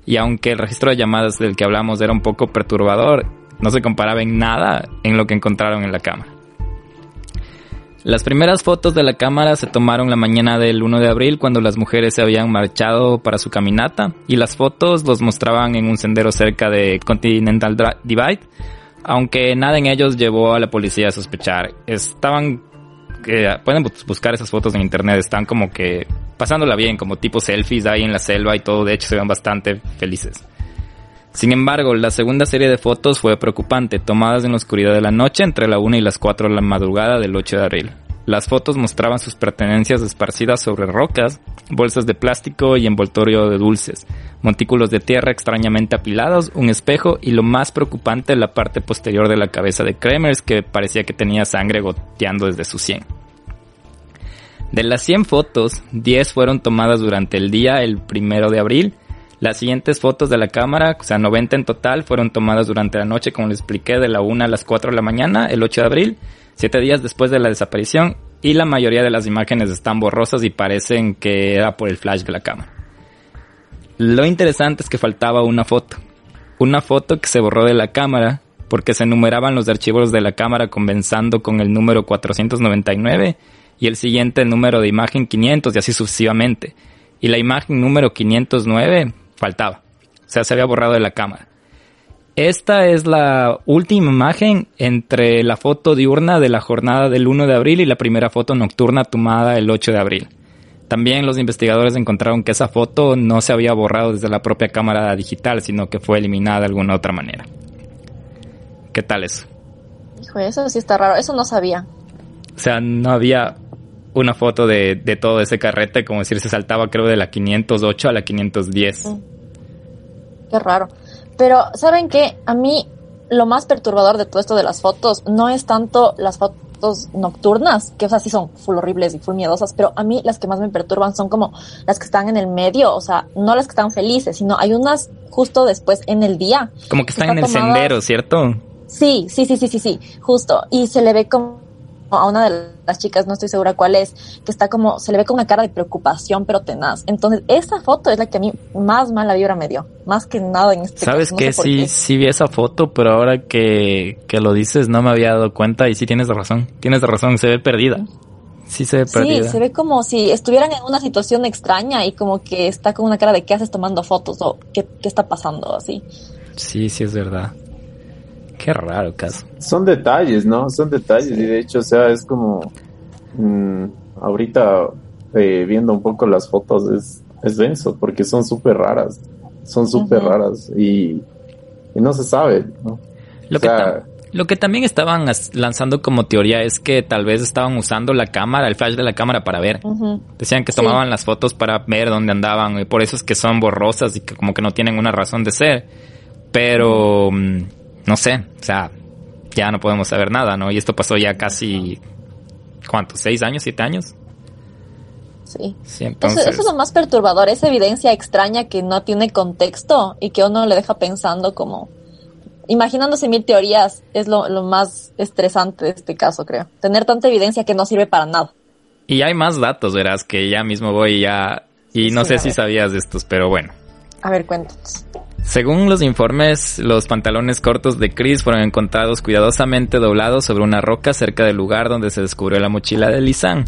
y aunque el registro de llamadas del que hablamos era un poco perturbador, no se comparaba en nada en lo que encontraron en la cámara. Las primeras fotos de la cámara se tomaron la mañana del 1 de abril cuando las mujeres se habían marchado para su caminata y las fotos los mostraban en un sendero cerca de Continental Divide, aunque nada en ellos llevó a la policía a sospechar. Estaban, eh, pueden buscar esas fotos en internet, están como que pasándola bien, como tipo selfies ahí en la selva y todo, de hecho se ven bastante felices. Sin embargo, la segunda serie de fotos fue preocupante, tomadas en la oscuridad de la noche entre la 1 y las 4 de la madrugada del 8 de abril. Las fotos mostraban sus pertenencias esparcidas sobre rocas, bolsas de plástico y envoltorio de dulces, montículos de tierra extrañamente apilados, un espejo y lo más preocupante la parte posterior de la cabeza de Kremers que parecía que tenía sangre goteando desde su sien. De las 100 fotos, 10 fueron tomadas durante el día el 1 de abril Las siguientes fotos de la cámara, o sea, 90 en total, fueron tomadas durante la noche, como les expliqué, de la 1 a las 4 de la mañana, el 8 de abril, siete días después de la desaparición, y la mayoría de las imágenes están borrosas y parecen que era por el flash de la cámara. Lo interesante es que faltaba una foto. Una foto que se borró de la cámara porque se numeraban los archivos de la cámara comenzando con el número 499 y el siguiente número de imagen 500 y así sucesivamente. Y la imagen número 509 faltaba. O sea, se había borrado de la cámara. Esta es la última imagen entre la foto diurna de la jornada del 1 de abril y la primera foto nocturna tomada el 8 de abril. También los investigadores encontraron que esa foto no se había borrado desde la propia cámara digital, sino que fue eliminada de alguna otra manera. ¿Qué tal eso? Hijo, eso sí está raro, eso no sabía. O sea, no había una foto de, de todo ese carrete, como decir, se saltaba creo de la 508 a la 510. Mm. Qué raro. Pero, ¿saben qué? A mí lo más perturbador de todo esto de las fotos no es tanto las fotos nocturnas, que o sea, sí son full horribles y full miedosas, pero a mí las que más me perturban son como las que están en el medio, o sea, no las que están felices, sino hay unas justo después en el día. Como que están en el sendero, ¿cierto? Sí, sí, sí, sí, sí, sí, justo. Y se le ve como a una de las chicas, no estoy segura cuál es, que está como, se le ve con una cara de preocupación, pero tenaz. Entonces, esa foto es la que a mí más mala vibra me dio, más que nada en este ¿Sabes qué? sí, sí vi esa foto, pero ahora que, que lo dices no me había dado cuenta y sí tienes razón, tienes razón, se ve perdida. Sí se ve perdida. Sí, se ve como si estuvieran en una situación extraña y como que está con una cara de qué haces tomando fotos o qué, qué está pasando así. Sí, sí es verdad. Qué raro caso. Son detalles, ¿no? Son detalles y de hecho, o sea, es como mm, ahorita eh, viendo un poco las fotos es, es denso porque son súper raras, son súper raras y, no se sabe, ¿no? Lo, que lo que también estaban lanzando como teoría es que tal vez estaban usando la cámara, el flash de la cámara para ver. Decían que tomaban las fotos para ver dónde andaban y por eso es que son borrosas y que como que no tienen una razón de ser. Pero no sé, o sea, ya no podemos saber nada, ¿no? Y esto pasó ya casi, ¿cuántos? ¿Seis años? ¿Siete años? Sí. entonces... Eso, es lo más perturbador, esa evidencia extraña que no tiene contexto y que uno le deja pensando como, imaginándose mil teorías, es lo, más estresante de este caso, creo. Tener tanta evidencia que no sirve para nada. Y hay más datos, verás, que ya mismo voy ya... Y no sé si sabías de estos, pero bueno. A ver, cuéntanos. Según los informes, los pantalones cortos de Chris fueron encontrados cuidadosamente doblados sobre una roca cerca del lugar donde se descubrió la mochila de Lisanne.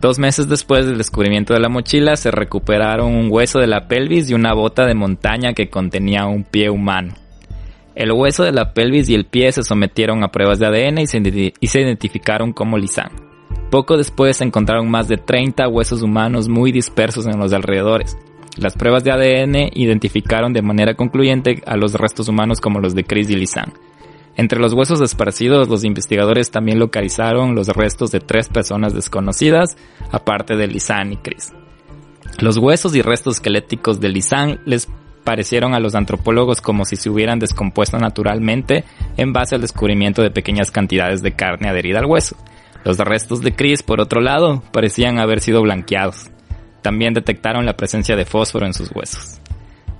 Dos meses después del descubrimiento de la mochila, se recuperaron un hueso de la pelvis y una bota de montaña que contenía un pie humano. El hueso de la pelvis y el pie se sometieron a pruebas de ADN y se, identificaron como Lisanne. Poco después se encontraron más de 30 huesos humanos muy dispersos en los alrededores. Las pruebas de ADN identificaron de manera concluyente a los restos humanos como los de Chris y Lisanne. Entre los huesos esparcidos, los investigadores también localizaron los restos de tres personas desconocidas, aparte de Lisanne y Chris. Los huesos y restos esqueléticos de Lisanne les parecieron a los antropólogos como si se hubieran descompuesto naturalmente en base al descubrimiento de pequeñas cantidades de carne adherida al hueso. Los restos de Chris, por otro lado, parecían haber sido blanqueados también detectaron la presencia de fósforo en sus huesos.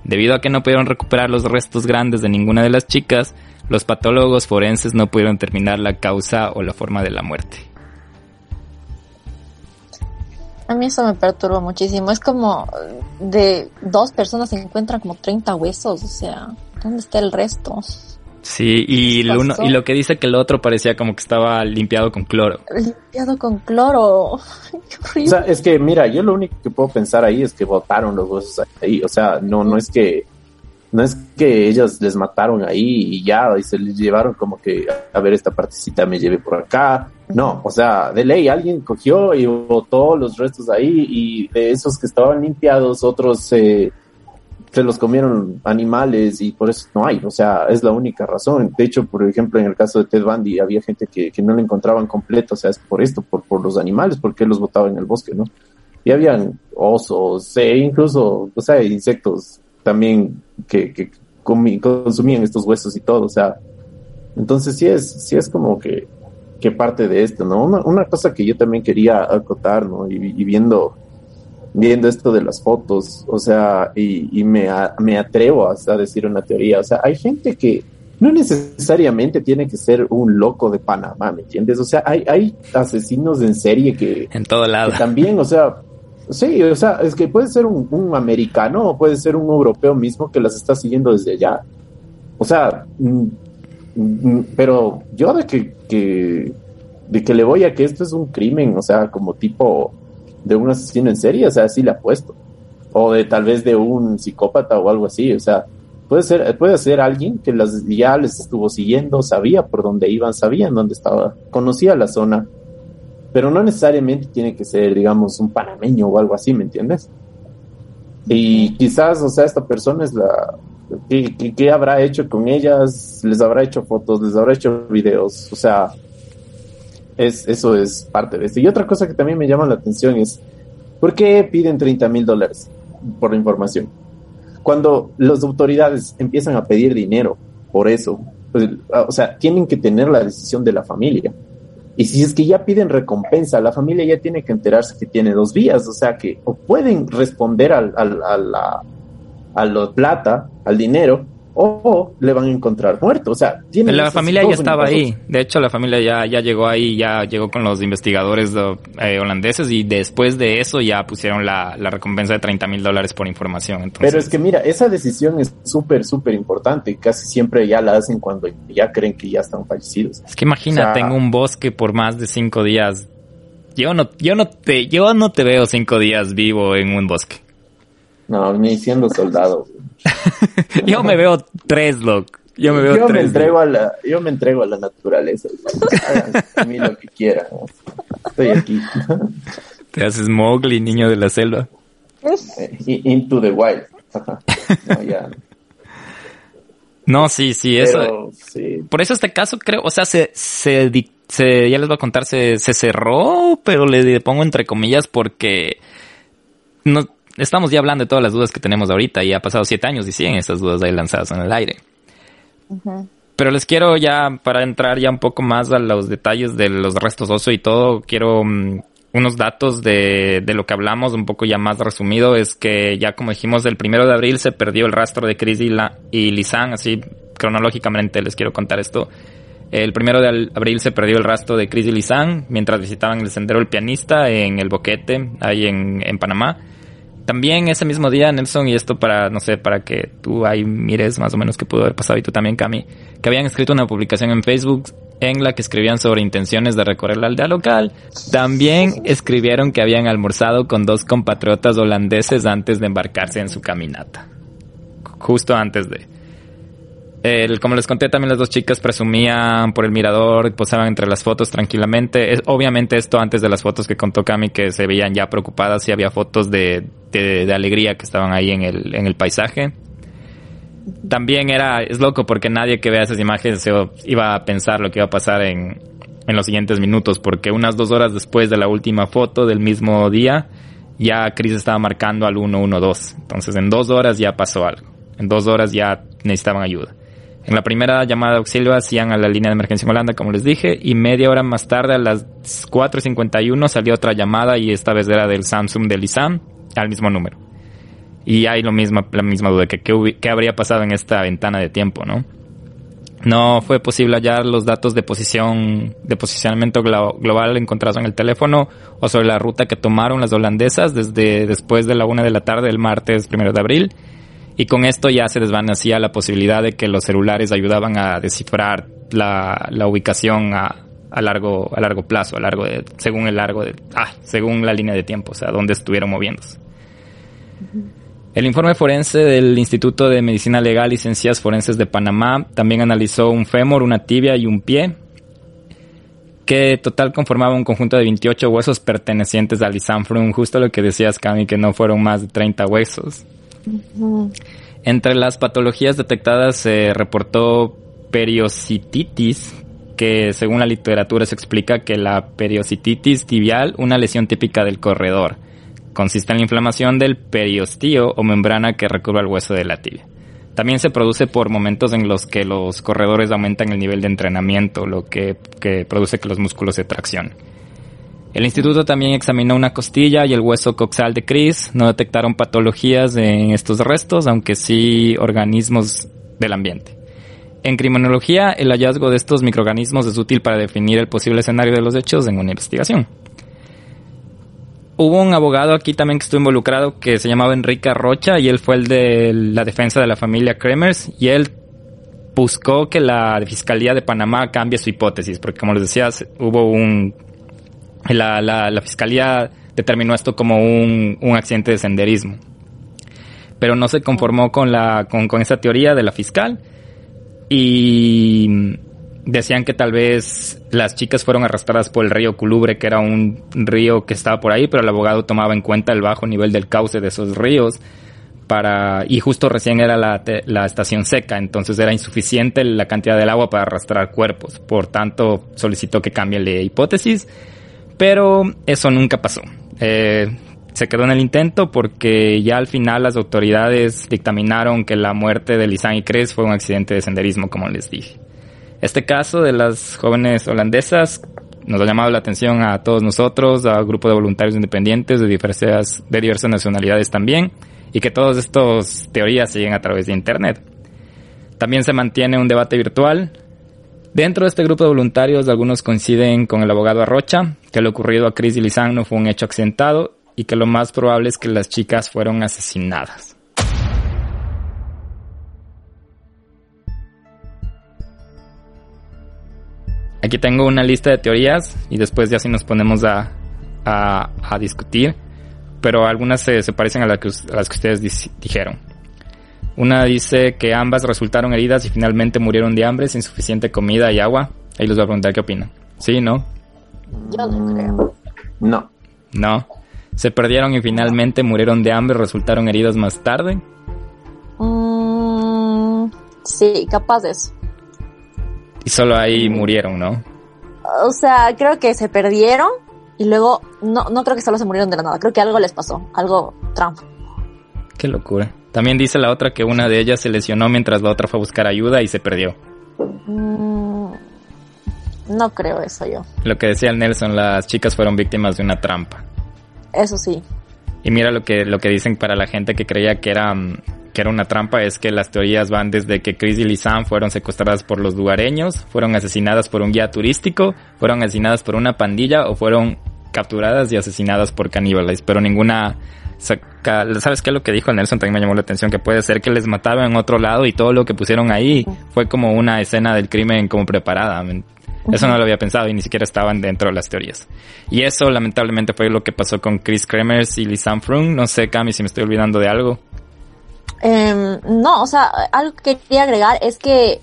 Debido a que no pudieron recuperar los restos grandes de ninguna de las chicas, los patólogos forenses no pudieron determinar la causa o la forma de la muerte. A mí eso me perturba muchísimo. Es como de dos personas se encuentran como 30 huesos. O sea, ¿dónde está el resto? Sí, y, uno, y lo que dice que el otro parecía como que estaba limpiado con cloro. Limpiado con cloro. o sea, es que mira, yo lo único que puedo pensar ahí es que botaron los huesos ahí. O sea, no, no es que no es que ellos les mataron ahí y ya, y se les llevaron como que, a ver, esta partecita me llevé por acá. No, o sea, de ley, alguien cogió y botó los restos ahí y de esos que estaban limpiados, otros eh, se los comieron animales y por eso no hay, o sea, es la única razón. De hecho, por ejemplo, en el caso de Ted Bundy había gente que, no lo encontraban completo, o sea, es por esto, por, por los animales, porque los botaban en el bosque, ¿no? Y habían osos, e incluso, o sea, insectos también que, que consumían estos huesos y todo, o sea, entonces sí es, sí es como que, que parte de esto, ¿no? Una, una cosa que yo también quería acotar, ¿no? y viendo viendo esto de las fotos, o sea, y, me, me atrevo a decir una teoría, o sea, hay gente que no necesariamente tiene que ser un loco de Panamá, ¿me entiendes? O sea, hay, hay asesinos en serie que... En todo lado. también, o sea, sí, o sea, es que puede ser un, americano o puede ser un europeo mismo que las está siguiendo desde allá. O sea, mm, mm, pero yo de que, que, de que le voy a que esto es un crimen, o sea, como tipo de un asesino en serie, o sea, sí le apuesto. O de tal vez de un psicópata o algo así, o sea, Puede ser, puede ser alguien que las, ya les estuvo siguiendo, sabía por dónde iban, sabían dónde estaba, conocía la zona, pero no necesariamente tiene que ser, digamos, un panameño o algo así, ¿me entiendes? Y quizás, o sea, esta persona es la... ¿Qué, qué, habrá hecho con ellas? ¿Les habrá hecho fotos? ¿Les habrá hecho videos? O sea, es, eso es parte de esto. Y otra cosa que también me llama la atención es, ¿por qué piden 30 mil dólares por la información? cuando las autoridades empiezan a pedir dinero por eso, pues, o sea, tienen que tener la decisión de la familia. Y si es que ya piden recompensa, la familia ya tiene que enterarse que tiene dos vías, o sea, que o pueden responder al, al, a la plata, al dinero, o le van a encontrar muerto. O sea, tiene la familia ya estaba ahí. De hecho, la familia ya, ya llegó ahí, ya llegó con los investigadores eh, holandeses y después de eso ya pusieron la, la recompensa de 30 mil dólares por información. Pero es que mira, esa decisión es súper, súper importante y casi siempre ya la hacen cuando ya creen que ya están fallecidos. Es que imagínate en un bosque por más de cinco días. Yo no, yo no te, yo no te veo cinco días vivo en un bosque. No, ni siendo soldado. yo me veo tres, loco. Yo me veo yo tres. Me entrego a la, yo me entrego a la naturaleza. a mí lo que quieran. Estoy aquí. Te haces Mowgli, niño de la selva. Eh, into the wild. no, ya. No, sí, sí, eso. Por eso este caso creo, o sea, se, se, se ya les voy a contar, se, se cerró, pero le pongo entre comillas porque no, estamos ya hablando de todas las dudas que tenemos ahorita y ha pasado siete años y siguen esas dudas ahí lanzadas en el aire. Pero les quiero ya, para entrar ya un poco más a los detalles de los restos óseos y todo, quiero mm, unos datos de, de, lo que hablamos, un poco ya más resumido, es que ya como dijimos, el primero de abril se perdió el rastro de Chris y, la, y Lisan, así cronológicamente les quiero contar esto. El primero de abril se perdió el rastro de Chris y Lisan mientras visitaban el sendero El Pianista en el Boquete, ahí en, en Panamá. También ese mismo día, Nelson, y esto para, no sé, para que tú ahí mires más o menos qué pudo haber pasado y tú también, Cami, que habían escrito una publicación en Facebook en la que escribían sobre intenciones de recorrer la aldea local. También escribieron que habían almorzado con dos compatriotas holandeses antes de embarcarse en su caminata. Justo antes de como les conté, también las dos chicas presumían por el mirador, posaban entre las fotos tranquilamente. Obviamente esto antes de las fotos que contó Cami, que se veían ya preocupadas y había fotos de, de, alegría que estaban ahí en el, en el paisaje. También era, es loco porque nadie que vea esas imágenes se iba a pensar lo que iba a pasar en, en los siguientes minutos, porque unas dos horas después de la última foto del mismo día, ya Chris estaba marcando al 112. Entonces en dos horas ya pasó algo. En dos horas ya necesitaban ayuda. En la primera llamada de auxilio hacían a la línea de emergencia en Holanda, como les dije, y media hora más tarde, a las 4.51, salió otra llamada y esta vez era del Samsung del ISAM, al mismo número. Y hay lo mismo, la misma duda, que qué habría pasado en esta ventana de tiempo, ¿no? No fue posible hallar los datos de posición, de posicionamiento global encontrados en el teléfono o sobre la ruta que tomaron las holandesas desde después de la una de la tarde del martes primero de abril y con esto ya se desvanecía la posibilidad de que los celulares ayudaban a descifrar la, ubicación a, largo, a largo plazo, a largo de, según el largo de, ah, según la línea de tiempo, o sea, dónde estuvieron moviéndose. El informe forense del Instituto de Medicina Legal y Ciencias Forenses de Panamá también analizó un fémur, una tibia y un pie, que total conformaba un conjunto de 28 huesos pertenecientes al Isanfrum, justo lo que decías, Cami, que no fueron más de 30 huesos. Entre las patologías detectadas se reportó periocititis, que según la literatura se explica que la periocititis tibial, una lesión típica del corredor, consiste en la inflamación del periostío o membrana que recubre el hueso de la tibia. También se produce por momentos en los que los corredores aumentan el nivel de entrenamiento, lo que, que produce que los músculos se traccionen. El instituto también examinó una costilla y el hueso coxal de Chris. No detectaron patologías en estos restos, aunque sí organismos del ambiente. En criminología, el hallazgo de estos microorganismos es útil para definir el posible escenario de los hechos en una investigación. Hubo un abogado aquí también que estuvo involucrado que se llamaba Enrique Rocha y él fue el de la defensa de la familia Kremers y él buscó que la Fiscalía de Panamá cambie su hipótesis, porque como les decía, hubo un... La, la, Fiscalía determinó esto como un, un, accidente de senderismo. Pero no se conformó con, la, con, con esa teoría de la fiscal y decían que tal vez las chicas fueron arrastradas por el río Culubre, que era un río que estaba por ahí, pero el abogado tomaba en cuenta el bajo nivel del cauce de esos ríos para y justo recién era la, la estación seca, entonces era insuficiente la cantidad del agua para arrastrar cuerpos. Por tanto, solicitó que cambie la hipótesis, pero eso nunca pasó. Eh, se quedó en el intento porque ya al final las autoridades dictaminaron que la muerte de Lisanne y Cres fue un accidente de senderismo, como les dije. Este caso de las jóvenes holandesas nos ha llamado la atención a todos nosotros, a grupo de voluntarios independientes de diversas, de diversas nacionalidades también y que todas estas teorías siguen a través de Internet. También se mantiene un debate virtual. Dentro de este grupo de voluntarios, algunos coinciden con el abogado Arrocha, que lo ocurrido a Chris y no fue un hecho accidentado y que lo más probable es que las chicas fueron asesinadas. Aquí tengo una lista de teorías y después ya si nos ponemos a, a discutir pero algunas se, parecen a, las que ustedes dijeron. Una dice que ambas resultaron heridas y finalmente murieron de hambre sin suficiente comida y agua. Ahí les voy a preguntar qué opinan. ¿Sí, no? Yo no creo. No. No. Se perdieron y finalmente murieron de hambre y resultaron heridas más tarde. Mm, sí, capaz de eso. Y solo ahí murieron, ¿no? O sea, creo que se perdieron y luego no, no creo que solo se murieron de la nada, creo que algo les pasó, algo Trump. Qué locura. También dice la otra que una de ellas se lesionó mientras la otra fue a buscar ayuda y se perdió. Mm, no creo eso yo. Lo que decía Nelson, las chicas fueron víctimas de una trampa. Eso sí. Y mira lo que, lo que dicen para la gente que creía que era, mm, que era una trampa, es que las teorías van desde que Chris y Lisanne fueron secuestradas por los lugareños, fueron asesinadas por un guía turístico, fueron asesinadas por una pandilla o fueron capturadas y asesinadas por caníbales, pero ninguna... ¿Sabes qué? Lo que dijo Nelson también me llamó la atención, que puede ser que les mataban en otro lado y todo lo que pusieron ahí fue como una escena del crimen como preparada. Eso no lo había pensado y ni siquiera estaban dentro de las teorías. Y eso lamentablemente fue lo que pasó con Chris Kremers y Lisanne Frun. No sé, Cami, si me estoy olvidando de algo. Em, no, o sea, algo que quería agregar es que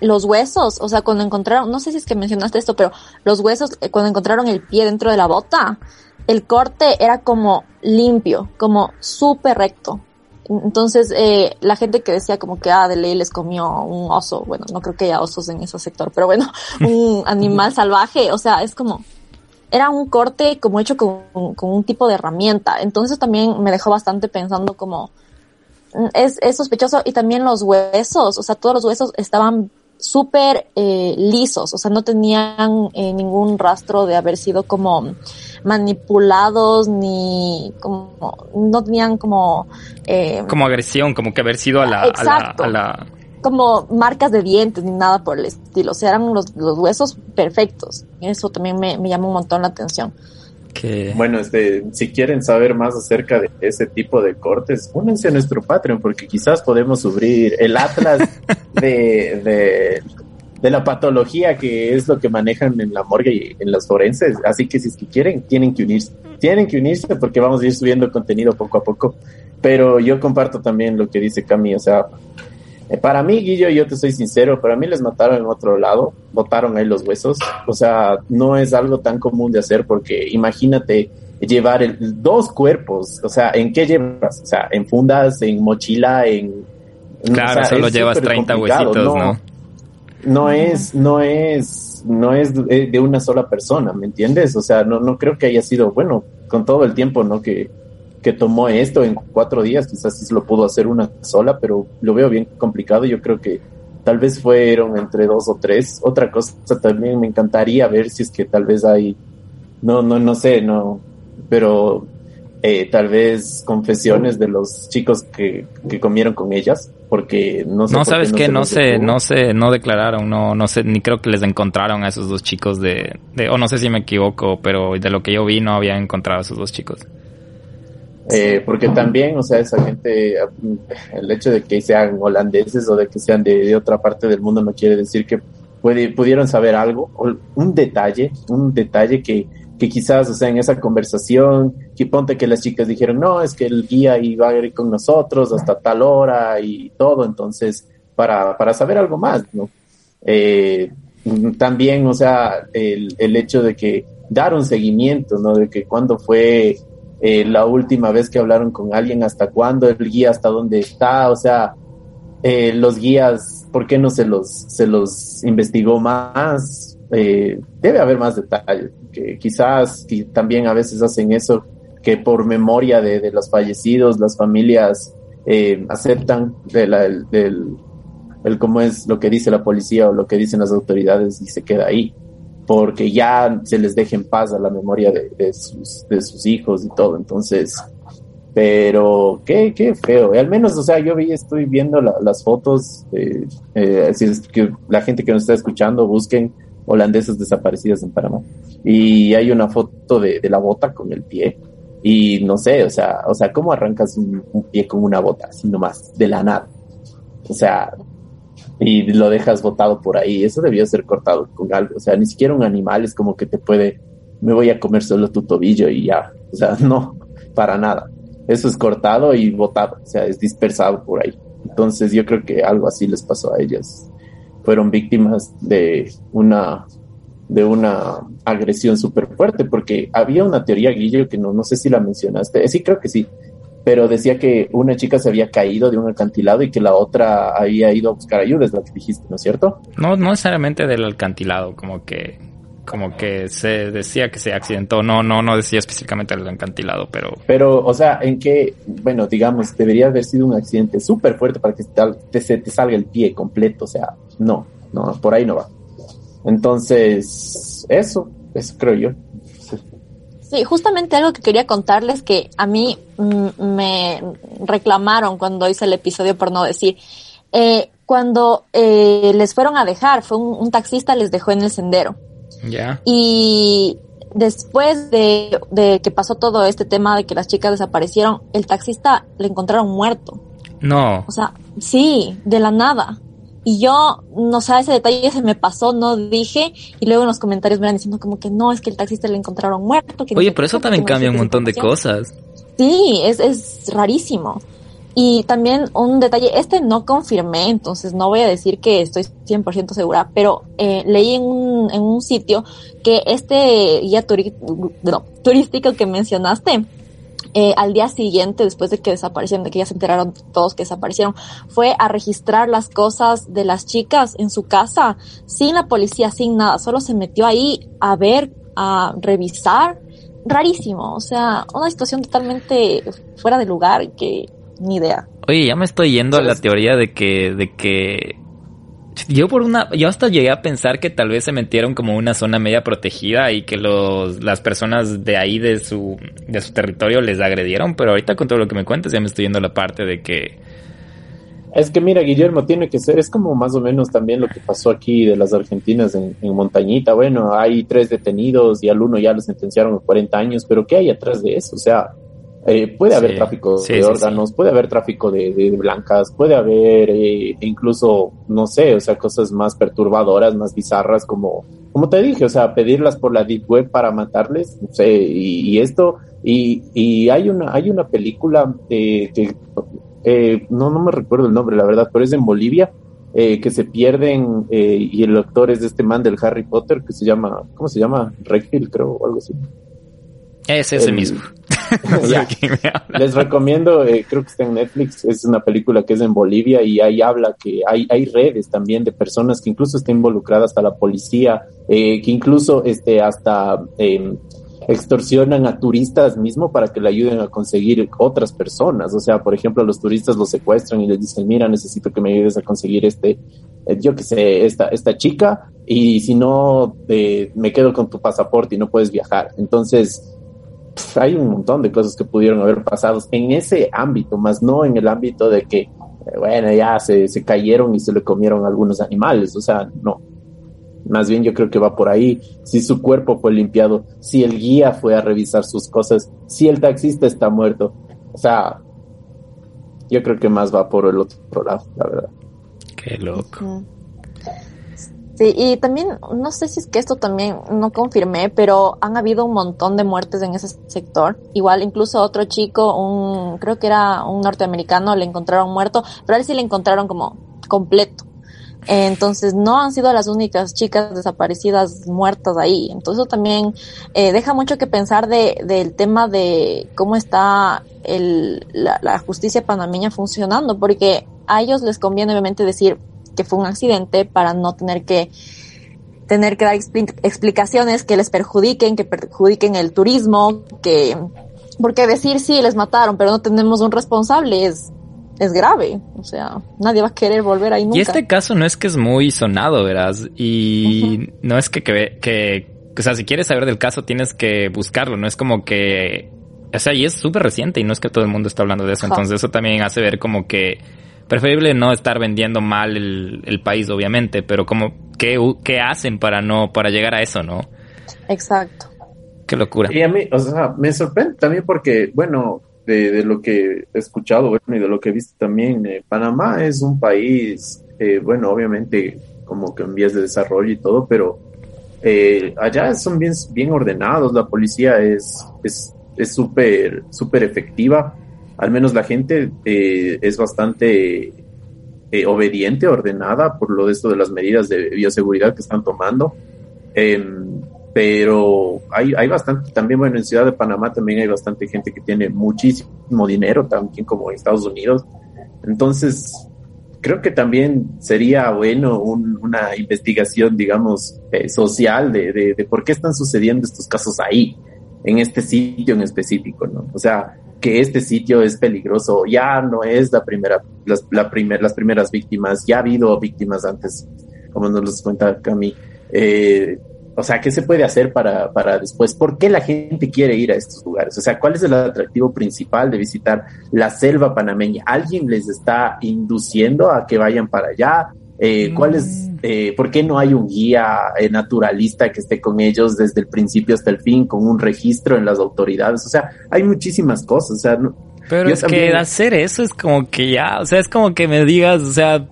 los huesos, o sea, cuando encontraron, no sé si es que mencionaste esto, pero los huesos, eh, cuando encontraron el pie dentro de la bota, el corte era como limpio, como súper recto. Entonces, eh, la gente que decía como que, ah, de ley les comió un oso, bueno, no creo que haya osos en ese sector, pero bueno, un animal salvaje, o sea, es como, era un corte como hecho con, con un tipo de herramienta. Entonces también me dejó bastante pensando como, mm, es, es sospechoso y también los huesos, o sea, todos los huesos estaban súper eh, lisos, o sea, no tenían eh, ningún rastro de haber sido como manipulados ni como, no tenían como... Eh, como agresión, como que haber sido a la, a la, como marcas de dientes ni nada por el estilo, o sea, eran los, los huesos perfectos. Eso también me, me llamó un montón la atención. Bueno, este, si quieren saber más acerca de ese tipo de cortes, únense a nuestro Patreon porque quizás podemos subir el atlas de, de, de, la patología que es lo que manejan en la morgue y en los forenses. Así que si es que quieren, tienen que unirse. Tienen que unirse porque vamos a ir subiendo contenido poco a poco. Pero yo comparto también lo que dice Cami, o sea, eh, para mí, Guillo, yo te soy sincero, para mí les mataron en otro lado, botaron ahí los huesos. O sea, no es algo tan común de hacer porque imagínate llevar el, dos cuerpos, o sea, ¿en qué llevas? O sea, en fundas, en mochila, en... Claro, solo llevas 30 huesitos, ¿no? No, es, no es, no es de una sola persona, ¿me entiendes? O sea, no, no creo que haya sido, bueno, con todo el tiempo, ¿no? Que, que tomó esto en cuatro días, quizás sí lo pudo hacer una sola, pero lo veo bien complicado. Yo creo que tal vez fueron entre dos o tres. Otra cosa también me encantaría ver si es que tal vez hay no, no, no sé, no, pero eh, tal vez confesiones de los chicos que, que comieron con ellas, porque no sé. No, sabes que no sé, no sé, no declararon, no, no sé, ni creo que les encontraron a esos dos chicos de, de, o no sé si me equivoco, pero de lo que yo vi no había encontrado a esos dos chicos. Eh, porque también, o sea, esa gente, el hecho de que sean holandeses o de que sean de, de otra parte del mundo no quiere decir que puede, pudieron saber algo, un detalle, un detalle que, que quizás, o sea, en esa conversación, que ponte que las chicas dijeron, no, es que el guía iba a ir con nosotros hasta tal hora y todo, entonces, para, para saber algo más, ¿no? Eh, también, o sea, el, el hecho de que dar un seguimiento, ¿no? De que cuando fue eh, la última vez que hablaron con alguien, hasta cuándo, el guía hasta dónde está, o sea, eh, los guías, ¿por qué no se los, se los investigó más? Debe haber más detalles, que quizás y también a veces hacen eso, que por memoria de, los fallecidos, las familias eh, aceptan el, cómo es lo que dice la policía o lo que dicen las autoridades y se queda ahí porque ya se les deja en paz a la memoria de, sus, hijos y todo. Entonces, pero qué, qué feo. Al menos, o sea, yo estoy viendo la, las fotos, eh, eh, si es que la gente que nos está escuchando, busquen holandesas desaparecidas en Panamá. Y hay una foto de, la bota con el pie. Y no sé, o sea, o sea, ¿cómo arrancas un, un pie con una bota así nomás, de la nada? O sea, y lo dejas botado por ahí. Eso debió ser cortado con algo. O sea, ni siquiera un animal es como que te puede, me voy a comer solo tu tobillo y ya. O sea, no, para nada. Eso es cortado y botado. O sea, es dispersado por ahí. Entonces yo creo que algo así les pasó a ellas. Fueron víctimas de una de una agresión súper fuerte, porque había una teoría, Guillo, que no, no sé si la mencionaste, sí creo que sí, pero decía que una chica se había caído de un acantilado y que la otra había ido a buscar ayuda, es lo que dijiste, ¿no es cierto? No, no necesariamente del acantilado, como que como que se decía que se accidentó, no, no, no decía específicamente del acantilado, pero... Pero, o sea, en que, bueno, digamos, debería haber sido un accidente súper fuerte para que te, te, te salga el pie completo, o sea, no, no, por ahí no va. Entonces, eso, eso creo yo. Sí, justamente algo que quería contarles que a mí mm, me reclamaron cuando hice el episodio por no decir. Eh, cuando eh, les fueron a dejar, fue un, un, taxista les dejó en el sendero. Yeah. Y después de, de, que pasó todo este tema de que las chicas desaparecieron, el taxista le encontraron muerto. No. O sea, sí, de la nada. Y yo, no sé, ese detalle se me pasó, no dije, y luego en los comentarios me van diciendo como que no, es que el taxista le encontraron muerto. Que Oye, pero eso también cambia un montón de cosas. Sí, es, es rarísimo. Y también un detalle, este no confirmé, entonces no voy a decir que estoy 100% segura, pero eh, leí en un, en un sitio que este guía no, turístico que mencionaste, eh, al día siguiente, después de que desaparecieron, de que ya se enteraron todos que desaparecieron, fue a registrar las cosas de las chicas en su casa, sin la policía, sin nada, solo se metió ahí a ver, a revisar, rarísimo, o sea, una situación totalmente fuera de lugar que ni idea. Oye, ya me estoy yendo a la teoría de que, de que yo por una, yo hasta llegué a pensar que tal vez se metieron como una zona media protegida y que los, las personas de ahí de su, de su territorio les agredieron, pero ahorita con todo lo que me cuentas ya me estoy yendo a la parte de que... Es que mira, Guillermo, tiene que ser, es como más o menos también lo que pasó aquí de las argentinas en, en Montañita. Bueno, hay tres detenidos y al uno ya lo sentenciaron a 40 años, pero ¿qué hay atrás de eso? O sea, eh, puede haber sí, tráfico sí, de sí, órganos, puede haber tráfico de, de blancas, puede haber eh, incluso, no sé, o sea, cosas más perturbadoras, más bizarras, como, como te dije, o sea, pedirlas por la deep web para matarles, no sé, y, y esto, y, y, hay una, hay una película eh, que, eh, no, no me recuerdo el nombre, la verdad, pero es en Bolivia, eh, que se pierden eh, y el actor es de este man del Harry Potter que se llama, ¿cómo se llama? Redfield, creo, o algo así. Es ese el, mismo. Les recomiendo, eh, creo que está en Netflix, es una película que es en Bolivia y ahí habla que hay, hay redes también de personas que incluso están involucradas hasta la policía, eh, que incluso este, hasta eh, extorsionan a turistas mismo para que le ayuden a conseguir otras personas. O sea, por ejemplo, los turistas los secuestran y les dicen, mira, necesito que me ayudes a conseguir este, eh, yo qué sé, esta, esta chica, y si no, eh, me quedo con tu pasaporte y no puedes viajar. Entonces, hay un montón de cosas que pudieron haber pasado en ese ámbito, más no en el ámbito de que, eh, bueno, ya se, se cayeron y se le comieron algunos animales. O sea, no, más bien yo creo que va por ahí. Si su cuerpo fue limpiado, si el guía fue a revisar sus cosas, si el taxista está muerto. O sea, yo creo que más va por el otro lado, la verdad. Qué loco. Sí, y también, no sé si es que esto también no confirmé, pero han habido un montón de muertes en ese sector. Igual, incluso otro chico, un, creo que era un norteamericano, le encontraron muerto, pero a él sí le encontraron como completo. Entonces no han sido las únicas chicas desaparecidas muertas ahí. Entonces eso también eh, deja mucho que pensar de, del tema de cómo está el, la, la, justicia panameña funcionando, porque a ellos les conviene obviamente decir que fue un accidente para no tener que tener que dar explicaciones que les perjudiquen, que perjudiquen el turismo, que porque decir sí les mataron, pero no tenemos un responsable es es grave. O sea, nadie va a querer volver ahí nunca. Y este caso no es que es muy sonado, verás. Y no es que, que, que, o sea, si quieres saber del caso tienes que buscarlo. No es como que, o sea, y es súper reciente y no es que todo el mundo está hablando de eso. Entonces eso también hace ver como que preferible no estar vendiendo mal el, el país, obviamente, pero como, ¿qué, ¿qué hacen para no, para llegar a eso, no? Exacto. Qué locura. Y a mí, o sea, me sorprende también porque, bueno, de, de, lo que he escuchado bueno, y de lo que he visto también, eh, Panamá es un país, eh, bueno, obviamente como que en vías de desarrollo y todo, pero eh, allá son bien, bien ordenados, la policía es es súper súper efectiva, al menos la gente eh, es bastante eh, obediente, ordenada por lo de esto de las medidas de bioseguridad que están tomando. Em, pero hay, hay bastante, también bueno, en Ciudad de Panamá también hay bastante gente que tiene muchísimo dinero, también como en Estados Unidos. Entonces, creo que también sería bueno un, una investigación, digamos, eh, social de, de, de, por qué están sucediendo estos casos ahí, en este sitio en específico, ¿no? O sea, que este sitio es peligroso, ya no es la primera, las, la primer, las primeras víctimas, ya ha habido víctimas antes, como nos los cuenta Cami. Eh, o sea, ¿qué se puede hacer para, para después? ¿Por qué la gente quiere ir a estos lugares? O sea, ¿cuál es el atractivo principal de visitar la selva panameña? ¿Alguien les está induciendo a que vayan para allá? Eh, ¿Cuál es, mm. eh, por qué no hay un guía eh, naturalista que esté con ellos desde el principio hasta el fin, con un registro en las autoridades? O sea, hay muchísimas cosas. O sea, pero es también... que hacer eso es como que ya, o sea, es como que me digas, o sea,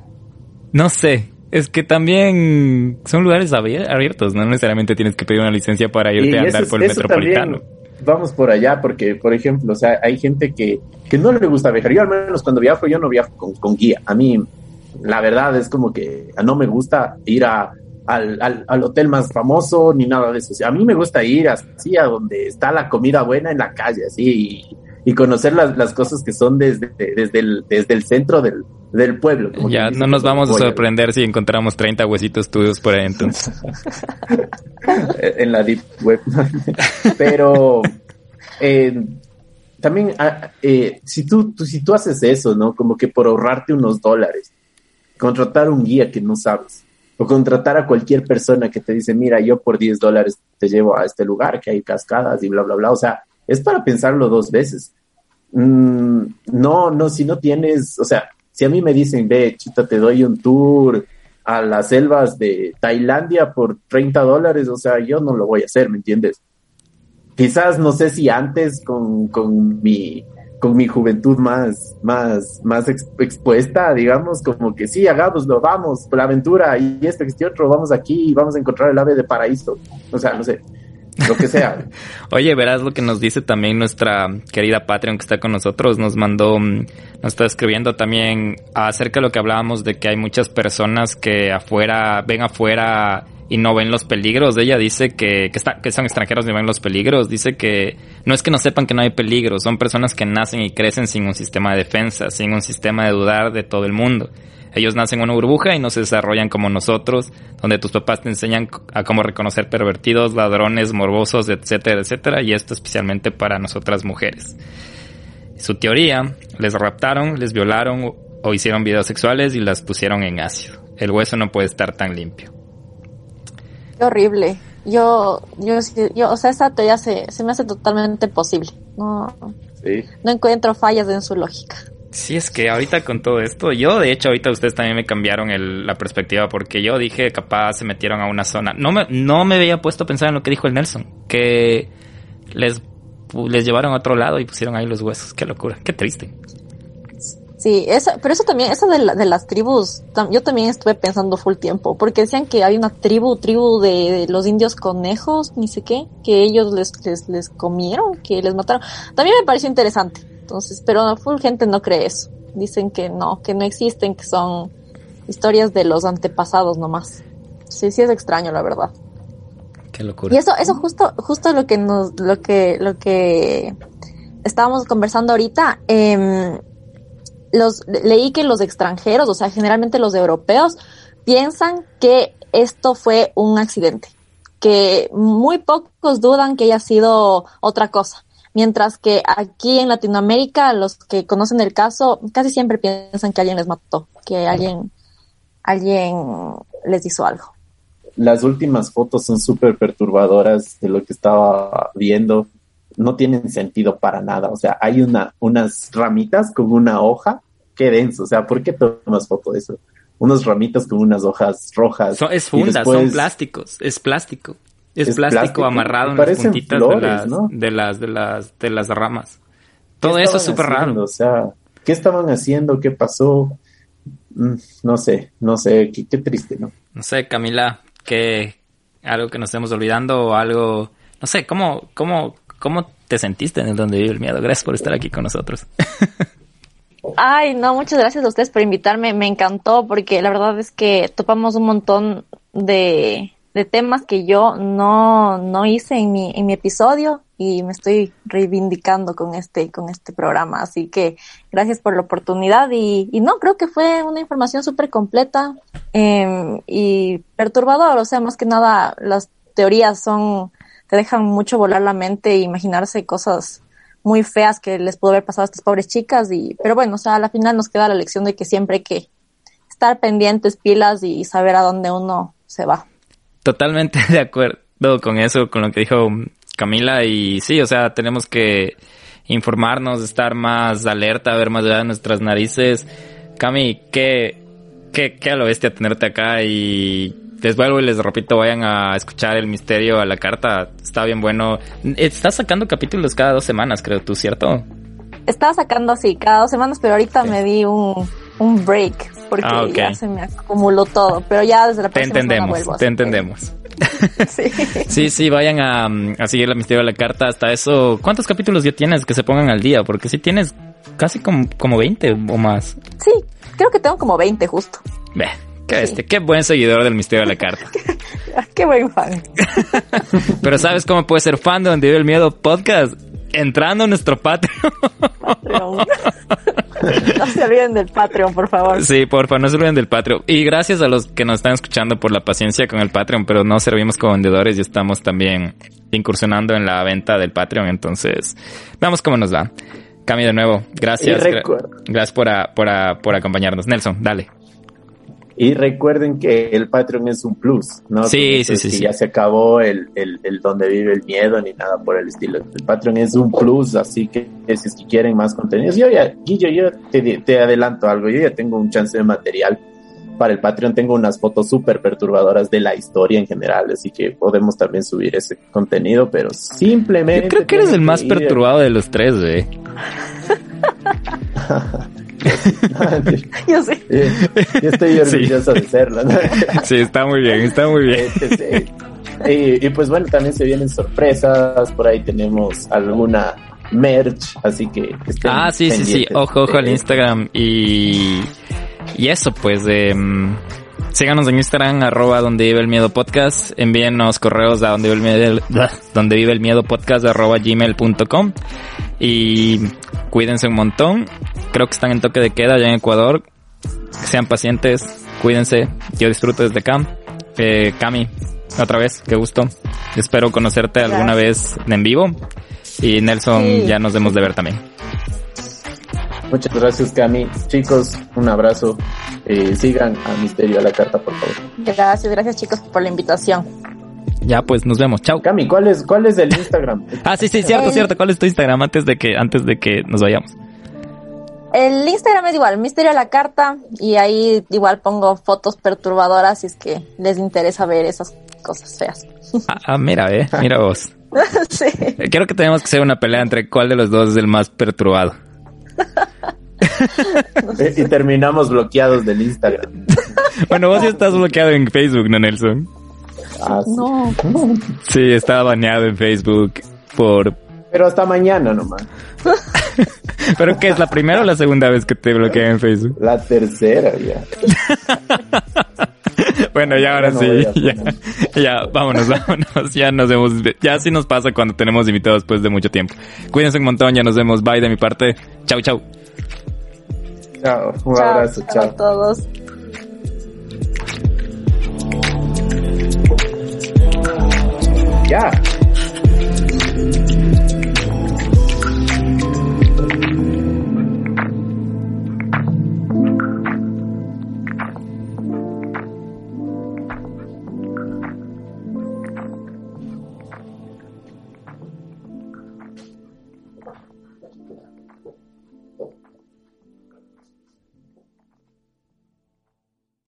no sé, es que también son lugares abiertos, no necesariamente tienes que pedir una licencia para irte a andar por el metropolitano. Vamos por allá porque, por ejemplo, o sea, hay gente que, que no le gusta viajar. Yo al menos cuando viajo, yo no viajo con, con guía. A mí, la verdad es como que no me gusta ir a, al, al, al, hotel más famoso ni nada de eso. O sea, a mí me gusta ir así a donde está la comida buena en la calle, así, y, y conocer las, las, cosas que son desde, desde, el, desde el centro del, del pueblo. ya no nos vamos a sorprender si encontramos 30 huesitos tuyos por ahí entonces. en la deep web. Pero eh, también ah, eh, si, tú, tú, si tú haces eso, ¿no? Como que por ahorrarte unos dólares, contratar un guía que no sabes, o contratar a cualquier persona que te dice, mira, yo por 10 dólares te llevo a este lugar que hay cascadas y bla, bla, bla. O sea, es para pensarlo dos veces. Mm, no, no, si no tienes, o sea, si a mí me dicen, ve, chuta, te doy un tour a las selvas de Tailandia por 30 dólares, o sea, yo no lo voy a hacer, ¿me entiendes? Quizás no sé si antes con, con mi con mi juventud más, más, más expuesta, digamos, como que sí, hagámoslo, vamos, la aventura y este, este otro, vamos aquí y vamos a encontrar el ave de paraíso. O sea, no sé, lo que sea. Oye, verás lo que nos dice también nuestra querida Patreon que está con nosotros. Nos mandó, mm, nos está escribiendo también acerca de lo que hablábamos de que hay muchas personas que afuera, ven afuera y no ven los peligros. Ella dice que, que, que son extranjeros y ven los peligros. Dice que no es que no sepan que no hay peligros, son personas que nacen y crecen sin un sistema de defensa, sin un sistema de dudar de todo el mundo. Ellos nacen en una burbuja y no se desarrollan como nosotros, donde tus papás te enseñan a cómo reconocer pervertidos, ladrones, morbosos, etcétera, etcétera, y esto especialmente para nosotras mujeres. Su teoría, les raptaron, les violaron o hicieron videos sexuales y las pusieron en ácido. El hueso no puede estar tan limpio. Qué horrible. Yo, yo, yo, o sea, esa teoría se, se me hace totalmente posible. No, no encuentro fallas en su lógica. Sí, es que ahorita con todo esto, yo de hecho ahorita ustedes también me cambiaron el, la perspectiva porque yo dije capaz se metieron a una zona. No me, no me había puesto a pensar en lo que dijo el Nelson, que les, les llevaron a otro lado y pusieron ahí los huesos. Qué locura, qué triste. Sí, eso, pero eso también, eso de, de las tribus, yo también estuve pensando full tiempo, porque decían que hay una tribu, tribu de, los indios conejos, ni sé qué, que ellos les, les, les comieron, que les mataron. También me pareció interesante, entonces, pero full gente no cree eso. Dicen que no, que no existen, que son historias de los antepasados nomás. Sí, sí es extraño, la verdad. Qué locura. Y eso, eso justo, justo lo que nos, lo que, lo que estábamos conversando ahorita, eh, los, leí que los extranjeros, o sea, generalmente los europeos, piensan que esto fue un accidente, que muy pocos dudan que haya sido otra cosa. Mientras que aquí en Latinoamérica, los que conocen el caso casi siempre piensan que alguien les mató, que alguien, alguien les hizo algo. Las últimas fotos son súper perturbadoras de lo que estaba viendo. No tienen sentido para nada. O sea, hay una, unas ramitas con una hoja qué denso, o sea, ¿por qué tomas foto de eso? Unas ramitas con unas hojas rojas. es funda, son plásticos, es plástico. Es, plástico, amarrado en las puntitas de, las, de, las, de, las, de las ramas. Todo eso es súper raro. O sea, ¿qué estaban haciendo? ¿Qué pasó? Mm, no sé, no sé, qué, qué triste, ¿no? No sé, Camila, que algo que nos estemos olvidando o algo, no sé, ¿cómo, cómo, cómo te sentiste en el donde vive el miedo? Gracias por estar aquí con nosotros. Ay, no, muchas gracias a ustedes por invitarme. Me encantó porque la verdad es que topamos un montón de, de temas que yo no, no hice en mi, en mi episodio y me estoy reivindicando con este, con este programa. Así que gracias por la oportunidad y, y no, creo que fue una información súper completa eh, y perturbador. O sea, más que nada las teorías son, te dejan mucho volar la mente e imaginarse cosas muy feas que les pudo haber pasado a estas pobres chicas y pero bueno, o sea, a la final nos queda la lección de que siempre hay que estar pendientes, pilas y saber a dónde uno se va. Totalmente de acuerdo con eso, con lo que dijo Camila y sí, o sea, tenemos que informarnos, estar más alerta, ver más allá de nuestras narices. Cami, qué, qué, qué a lo bestia tenerte acá y les vuelvo y les repito, vayan a escuchar El Misterio a la Carta. Está bien bueno. Estás sacando capítulos cada dos semanas, creo tú, ¿cierto? Estaba sacando así, cada dos semanas, pero ahorita me di un, un break porque ah, ya se me acumuló todo. Pero ya desde la próxima Te entendemos, te entendemos. sí. sí, sí, vayan a, a seguir el misterio de la carta. Hasta eso, ¿cuántos capítulos ya tienes que se pongan al día? Porque si tienes casi como, como 20 o más. Sí, creo que tengo como 20 justo. Ve, Qué, este, qué buen seguidor del misterio de la carta. qué buen fan. Pero ¿sabes cómo puede ser fan de Donde Vive el Miedo podcast? Entrando a nuestro Patreon. no se olviden del Patreon, por favor. Sí, por favor, no se olviden del Patreon. Y gracias a los que nos están escuchando por la paciencia con el Patreon, pero no servimos como vendedores y estamos también incursionando en la venta del Patreon. Entonces, veamos cómo nos va. Cami, de nuevo, gracias. Gracias por, por, por acompañarnos. Nelson, dale. Y recuerden que el Patreon es un plus, ¿no? Sí, sí, sí, Ya se acabó el, el, el, donde vive el miedo ni nada por el estilo. El Patreon es un plus, así que si es que quieren más contenidos, yo ya, Guillo, yo te, te adelanto algo, yo ya tengo un chance de material para el Patreon tengo unas fotos súper perturbadoras de la historia en general, así que podemos también subir ese contenido, pero simplemente... Yo creo que eres el más perturbado de los tres, güey. yo sé. Yo estoy orgulloso de serlo. sí, está muy bien, está muy bien. Este, y, pues bueno, también se vienen sorpresas, por ahí tenemos alguna merch, así que... Ah, sí, sí, sí, ojo, ojo al Instagram y... Y eso, pues, eh, síganos en Instagram, arroba donde vive el miedo podcast, envíenos correos a donde vive el miedo, donde vive el miedo podcast, arroba gmail.com y cuídense un montón. Creo que están en toque de queda allá en Ecuador. sean pacientes, cuídense, yo disfruto desde acá. Eh, Cami, otra vez, qué gusto. Espero conocerte alguna vez en vivo. Y Nelson, Sí. ya nos demos de ver también. Muchas gracias, Cami. Chicos, un abrazo. Eh, sigan a Misterio a la Carta, por favor. Gracias, gracias chicos por la invitación. Ya, pues nos vemos. Chao. Cami, ¿cuál es, cuál es el Instagram? Ah, sí, sí, cierto, cierto. ¿Cuál es tu Instagram antes de que, antes de que nos vayamos? El Instagram es igual, Misterio a la Carta, y ahí igual pongo fotos perturbadoras si es que les interesa ver esas cosas feas. Ah, ah, mira, eh, mira vos. sí. Eh, Creo que tenemos que hacer una pelea entre cuál de los dos es el más perturbado. Eh, y terminamos bloqueados del Instagram. Bueno, vos ya estás bloqueado en Facebook, ¿no, Nelson? Ah, sí. No. Sí, estaba baneado en Facebook por... Pero hasta mañana nomás. ¿Pero qué es la primera o la segunda vez que te bloqueé en Facebook? La tercera ya. Bueno, ya ahora no sí, a ya, ya, vámonos, vámonos, ya nos vemos, ya así nos pasa cuando tenemos invitados después de mucho tiempo. Cuídense un montón, ya nos vemos, bye de mi parte, chau, chau. Chao. Un Chao, abrazo. chao a Chao. todos. Ya.